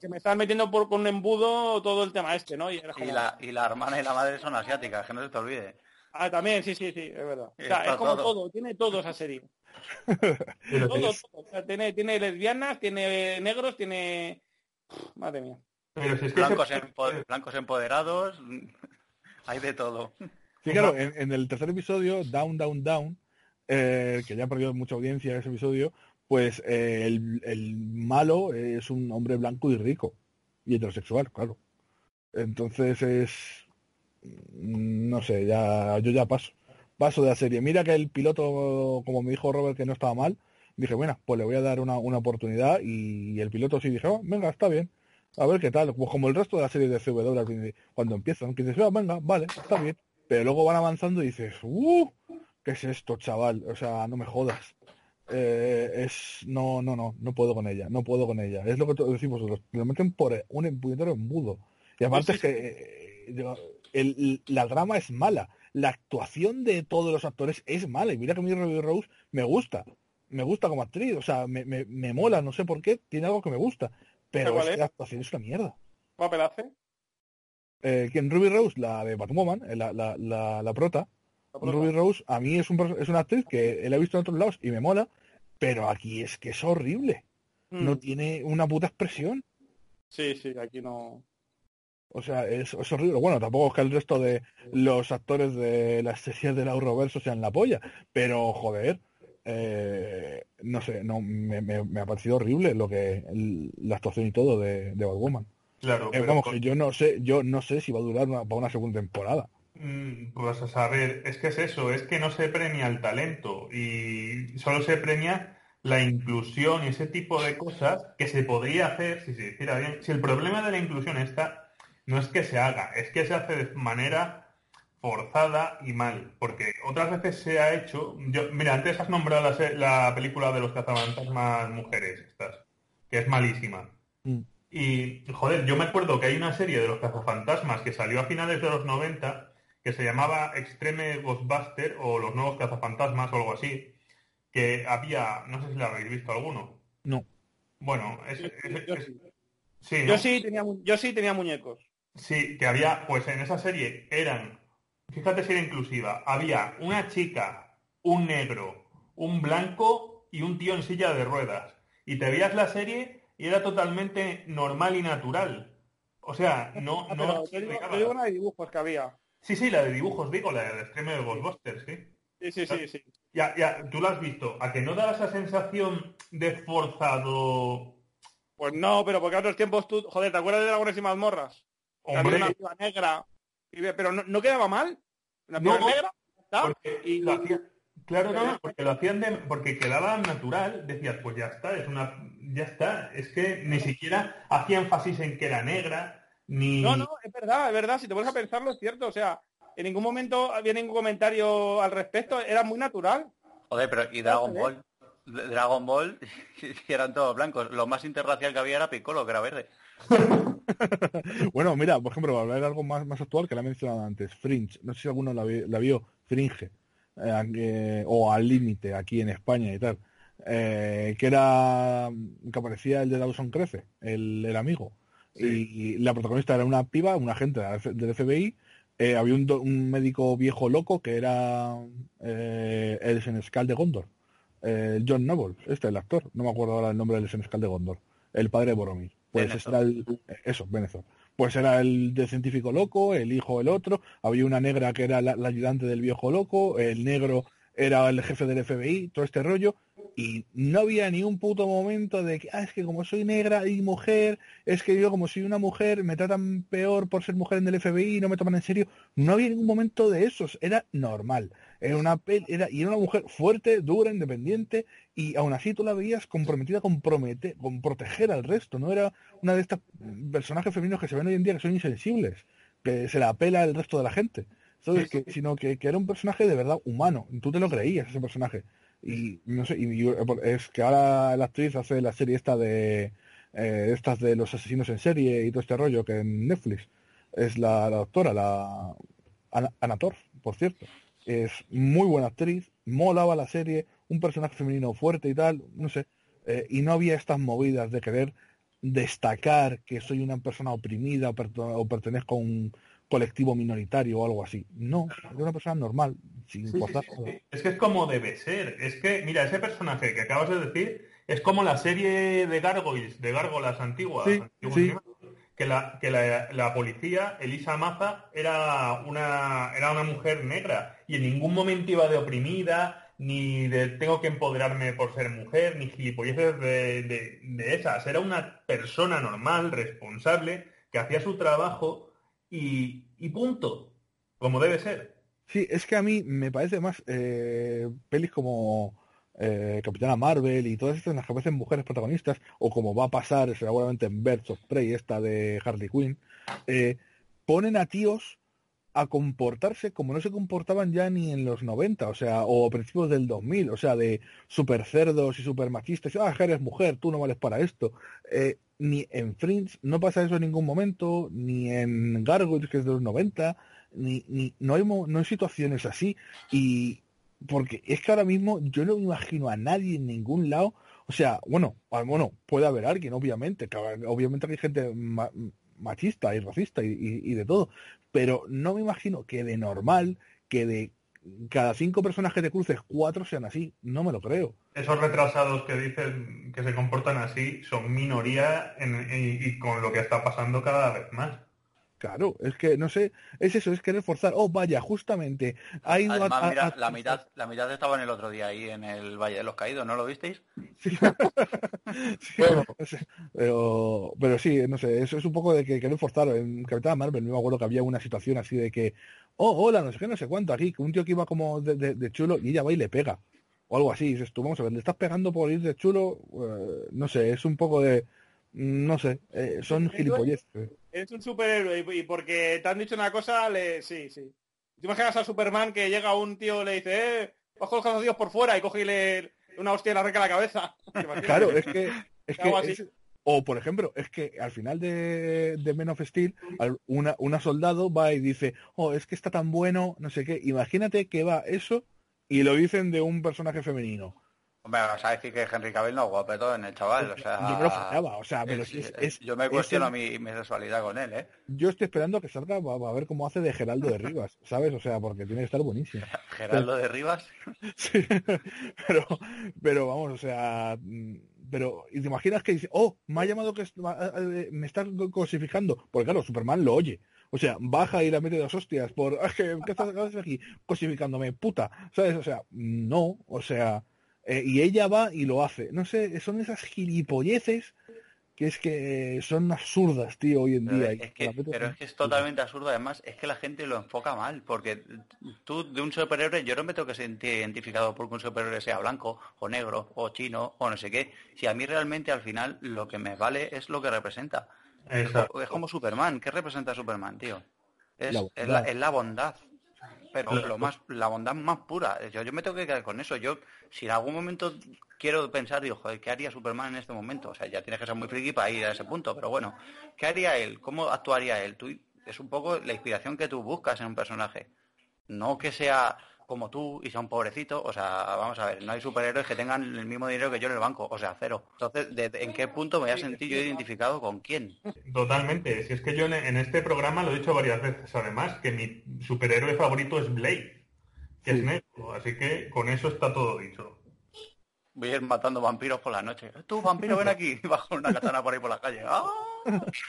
S4: que me estaban metiendo por con un embudo todo el tema este, ¿no? Y
S5: la, y la hermana y la madre son asiáticas, que no se te olvide.
S4: Ah, también, sí, sí, sí, es verdad. O sea, es como
S5: todo.
S4: todo. tiene todo esa serie. Todo, todo. O sea, tiene, tiene lesbianas, tiene negros, tiene... Madre mía.
S3: pero si es que
S5: Blancos, empoderados, hay de todo.
S2: Sí, claro, en, en el tercer episodio, Down, Down, Down, eh, que ya ha perdido mucha audiencia ese episodio, pues eh, el, el malo es un hombre blanco y rico. Y heterosexual, claro. Entonces es... mm, No sé, ya yo ya paso. Paso de la serie. Mira que el piloto, como me dijo Robert, que no estaba mal, dije, bueno, pues le voy a dar una, una oportunidad y el piloto sí dije, "Oh, venga, está bien. A ver qué tal. Pues como el resto de la serie de CW cuando empiezan, que dices, "Ah, venga, vale, está bien. Pero luego van avanzando y dices, ¡uh! ¿Qué es esto, chaval? O sea, no me jodas. Eh, es no no no no puedo con ella no puedo con ella es lo que decimos vosotros lo meten por un puñetero embudo y aparte es que eh, el- la trama es mala la actuación de todos los actores es mala y mira que a mí Ruby Rose me gusta me gusta como actriz o sea me, me, me mola no sé por qué tiene algo que me gusta pero
S4: ¿Cuál
S2: es actuación es una mierda
S4: ¿Cuál pelaje?
S2: eh, ¿quién? Ruby Rose la de Batwoman eh, la, la, la, La prota. Ruby Rose a mí es, un, es una actriz que la he visto en otros lados y me mola, pero aquí es que es horrible.
S4: Mm.
S2: No tiene una puta expresión.
S4: Sí, sí, aquí no...
S2: O sea, es, es horrible. Bueno, tampoco es que el resto de los actores de las series del Euroverso sean la polla, pero joder, eh, no sé, no me, me- me ha parecido horrible lo que el- la actuación y todo de, de Batwoman.
S3: Claro,
S2: Eh, vamos,
S3: con-
S2: que yo no sé, yo no sé si va a durar una, para una segunda temporada.
S3: Mm, Pues a saber, es que es eso, es que no se premia el talento y solo se premia la inclusión y ese tipo de cosas que se podría hacer si se hiciera bien. Si el problema de la inclusión está, no es que se haga, es que se hace de manera forzada y mal, porque otras veces se ha hecho, yo, mira, antes has nombrado la, película de los cazafantasmas mujeres, estas, que es malísima.
S2: Mm.
S3: Y, joder, yo me acuerdo que hay una serie de los cazafantasmas que salió a finales de los 90 que se llamaba Extreme Ghostbuster o Los Nuevos Cazafantasmas o algo así, que había, no sé si la habéis visto alguno.
S2: No.
S3: Bueno, es, es-
S4: Yo
S3: es-
S4: sí.
S3: sí, ¿no?
S4: Yo sí tenía, yo sí tenía muñecos.
S3: Sí, que había, pues en esa serie eran, fíjate si era inclusiva, había una chica, un negro, un blanco y un tío en silla de ruedas. Y te veías la serie y era totalmente normal y natural. O sea, no, no
S4: pero te digo,
S3: explicaba.
S4: te digo una de dibujos que había.
S3: Sí, sí, la de dibujos, digo, la de Extreme de Ghostbusters, sí.
S4: Sí, sí, sí, sí.
S3: Ya, ya, tú la has visto. ¿A que no da esa sensación de forzado?
S4: Pues no, pero porque a otros tiempos tú... Joder, ¿te acuerdas de Dragones y Mazmorras? Había
S3: Hombre,
S4: una piba negra. Pero no, no quedaba mal. Una piba
S3: No,
S4: negra.
S3: porque
S4: Y
S3: lo hacía- Claro, no, porque lo hacían de, porque quedaba natural, decías, pues ya está, es una, ya está, es que ni siquiera hacía énfasis en que era negra, ni
S4: No, no, es verdad, es verdad. Si te pones a pensarlo, es cierto. O sea, en ningún momento había ningún comentario al respecto. Era muy natural.
S5: Joder, pero y Dragon. Ball. Dragon Ball, que eran todos blancos. Lo más interracial que había era Piccolo, que era verde.
S2: Bueno, mira, por ejemplo, para hablar de algo más, más actual que la he mencionado antes, Fringe, no sé si alguno la, vi- la vio, Fringe, eh, o Al Límite, aquí en España y tal, eh, que era, que aparecía el de Dawson Crece, el, el amigo, y, la protagonista era una piba, una agente del FBI, Eh, había un, do- un médico viejo loco que era eh, el senescal de Gondor. Eh, John Noble, este, el actor. No me acuerdo ahora el nombre del senescal de Gondor. El padre de Boromir. Pues era el... Eso, Benezor. Pues era el de científico loco, el hijo el otro. Había una negra que era la, la ayudante del viejo loco. El negro era el jefe del FBI. Todo este rollo. Y no había ni un puto momento de que, ah, es que como soy negra y mujer, es que yo como soy una mujer me tratan peor por ser mujer en el FBI no me toman en serio. No había ningún momento de esos, era normal. Era una era, y era una mujer fuerte, dura, independiente, y aún así tú la veías comprometida con, promete- con proteger al resto. No era una de estos personajes femeninos que se ven hoy en día que son insensibles, que se la apela el resto de la gente. ¿Sabes? Que, sino que, que era un personaje de verdad humano. Tú te lo creías, ese personaje. Y no sé, y yo- es que ahora la actriz hace la serie esta de eh, estas de los asesinos en serie y todo este rollo que en Netflix es la, la doctora, la Ana, Ana Torf, por cierto. Es muy buena actriz, molaba la serie, un personaje femenino fuerte y tal, no sé. eh, y no había estas movidas de querer destacar que soy una persona oprimida o pertenezco a un colectivo minoritario o algo así. No, soy una persona normal, sin
S3: Sí, sí,
S2: importar.
S3: sí, sí. Es que es como debe ser. Es que, mira, ese personaje que acabas de decir es como la serie de Gargoyles, de Gárgolas antiguas, animales, que la, que la, la policía, Elisa Maza, era una, era una mujer negra y en ningún momento iba de oprimida, ni de tengo que empoderarme por ser mujer, ni gilipolleces de, de, de esas. Era una persona normal, responsable, que hacía su trabajo y, y punto, como debe ser.
S2: Sí, es que a mí me parece más eh, pelis como eh, Capitana Marvel y todas estas en las que aparecen mujeres protagonistas, o como va a pasar seguramente en Birds of Prey, esta de Harley Quinn, eh, ponen a tíos a comportarse como no se comportaban ya ni en los 90, o sea, o principios del 2000, o sea, de super cerdos y super machistas, ah, eres mujer, tú no vales para esto. Eh, ni en Fringe no pasa eso en ningún momento, ni en Gargoyles, que es de los 90, ni, ni no, hay, no hay situaciones así. Y porque es que ahora mismo yo no me imagino a nadie en ningún lado. O sea, bueno, bueno, puede haber alguien, obviamente, que obviamente hay gente ma- machista y racista y- y de todo, pero no me imagino que de normal, que de cada cinco personas que te cruces, cuatro sean así. No me lo creo.
S3: Esos retrasados que dicen que se comportan así son minoría y con lo que está pasando cada vez más.
S2: Claro, es que no sé, es eso, es querer forzar. Oh, vaya, justamente ha ido a-
S5: Además,
S2: a-
S5: mira,
S2: a-
S5: la mitad, la mitad estaba en el otro día ahí en el Valle de los Caídos, ¿no lo visteis?
S2: Sí. Sí, no sé, pero, pero sí, no sé, eso es un poco de que querer forzar. En Capitana Marvel no me acuerdo que había una situación así de que, oh, hola, no sé qué, no sé cuánto, aquí, un tío que iba como de, de- de chulo y ella va y le pega. O algo así, dices tú, vamos a ver, le estás pegando por ir de chulo, Eh, no sé, es un poco de, no sé, eh, son gilipolleces.
S4: Eres un superhéroe y, y porque te han dicho una cosa, le... sí, sí. ¿Te imaginas a Superman que llega un tío le dice, eh, bajo los calzoncillos por fuera y coge y le una hostia y le arranca la cabeza?
S2: Claro, es que, es que es- o por ejemplo, es que al final de, de Men of Steel, una, una soldado va y dice, oh, es que está tan bueno, no sé qué. Imagínate que va eso y lo dicen de un personaje femenino.
S5: Hombre, vas a decir que Henry Cavill no es guapeto en el chaval, o sea...
S2: Yo me lo fallaba, o sea, pero
S5: es-
S2: es-
S5: es-
S2: es-
S5: yo me
S2: es
S5: cuestiono
S2: el-
S5: mi, mi sexualidad con él, ¿eh?
S2: Yo estoy esperando que salga, a ver cómo hace de Geraldo de Rivas, ¿sabes? O sea, porque tiene que estar buenísimo.
S5: Geraldo de Rivas.
S2: Sí, pero, pero vamos, o sea, mm, pero y te imaginas que dice, oh, me ha llamado que ma- eh, me está co- cosificando, porque claro, Superman lo oye. O sea, baja y la mete dos hostias por, "Ah, que- ¿qué estás, haces aquí? Cosificándome, puta, ¿sabes? O sea, no, o sea, eh, y ella va y lo hace. No sé, son esas gilipolleces que es que son absurdas, tío, hoy en
S5: Pero
S2: día.
S5: es, que, pero es que es totalmente absurdo. Además, es que la gente lo enfoca mal. Porque tú, de un superhéroe, yo no me tengo que sentir identificado porque un superhéroe sea blanco, o negro, o chino, o no sé qué. Si a mí realmente al final lo que me vale es lo que representa.
S3: Exacto.
S5: Es como Superman. ¿Qué representa Superman, tío? Es
S2: La
S5: es la,
S2: bondad.
S5: es la bondad. Pero lo más, la bondad más pura. Yo, yo me tengo que quedar con eso. Yo, si en algún momento quiero pensar, digo, joder, ¿qué haría Superman en este momento? O sea, ya tienes que ser muy friki para ir a ese punto, pero bueno, ¿qué haría él? ¿Cómo actuaría él? Tú, es un poco la inspiración que tú buscas en un personaje. No que sea como tú y sea un pobrecito. O sea, vamos a ver, no hay superhéroes que tengan el mismo dinero que yo en el banco, o sea, cero. Entonces, ¿en qué punto me voy a sentir yo identificado con quién?
S3: Totalmente. Si es que yo en, este programa lo he dicho varias veces, además, que mi superhéroe favorito es Blade, que es negro. Así que con eso está todo dicho
S5: voy a ir matando vampiros por la noche. Tú, vampiro, ven aquí, bajo una katana por ahí por la calle. ¡Ah!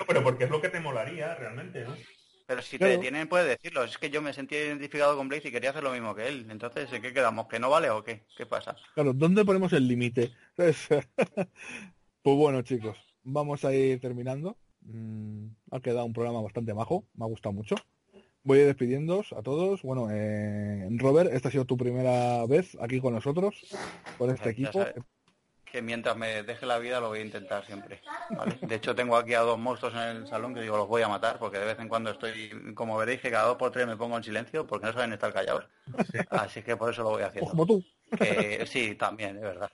S3: pero porque es lo que te molaría realmente, ¿no?
S5: Pero si te detienen, puedes decirlo. Es que yo me sentía identificado con Blaze y quería hacer lo mismo que él. Entonces, ¿en qué quedamos? ¿Que no vale o qué? ¿Qué pasa?
S2: Claro, ¿dónde ponemos el límite? pues bueno, chicos, vamos a ir terminando. Mm, ha quedado un programa bastante majo, me ha gustado mucho. Voy a despidiéndoos a todos. Bueno, eh, Robert, esta ha sido tu primera vez aquí con nosotros, con este equipo
S5: que mientras me deje la vida lo voy a intentar siempre. De hecho, tengo aquí a dos monstruos en el salón que digo, los voy a matar, porque de vez en cuando estoy, como veréis, que cada dos por tres me pongo en silencio, porque no saben estar callados. Así que por eso lo voy haciendo.
S2: Como tú.
S5: sí, también, es verdad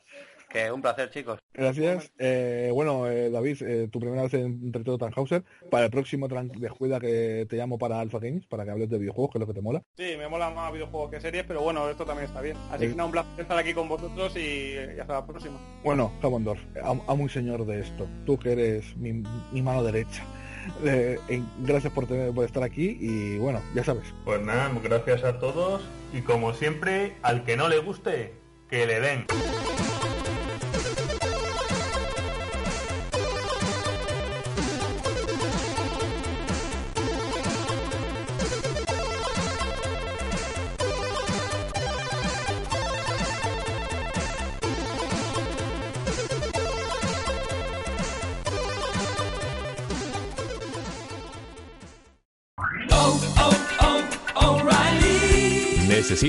S5: un placer, chicos.
S2: Gracias. Eh, bueno, eh, David, eh, tu primera vez en Territorio Tannhauser. Para el próximo de juega que te llamo para Alpha Games, para que hables de videojuegos, que es lo que te mola.
S4: Sí, me mola más videojuegos que series, pero bueno, esto también está bien. Así que nada, un placer estar aquí con vosotros y, hasta la próxima.
S2: Bueno, Jamondorf, a un señor de esto. Tú que eres mi, mano derecha. gracias por, tener, por estar aquí y bueno, ya sabes.
S3: Pues nada, gracias a todos y como siempre, al que no le guste, que le den.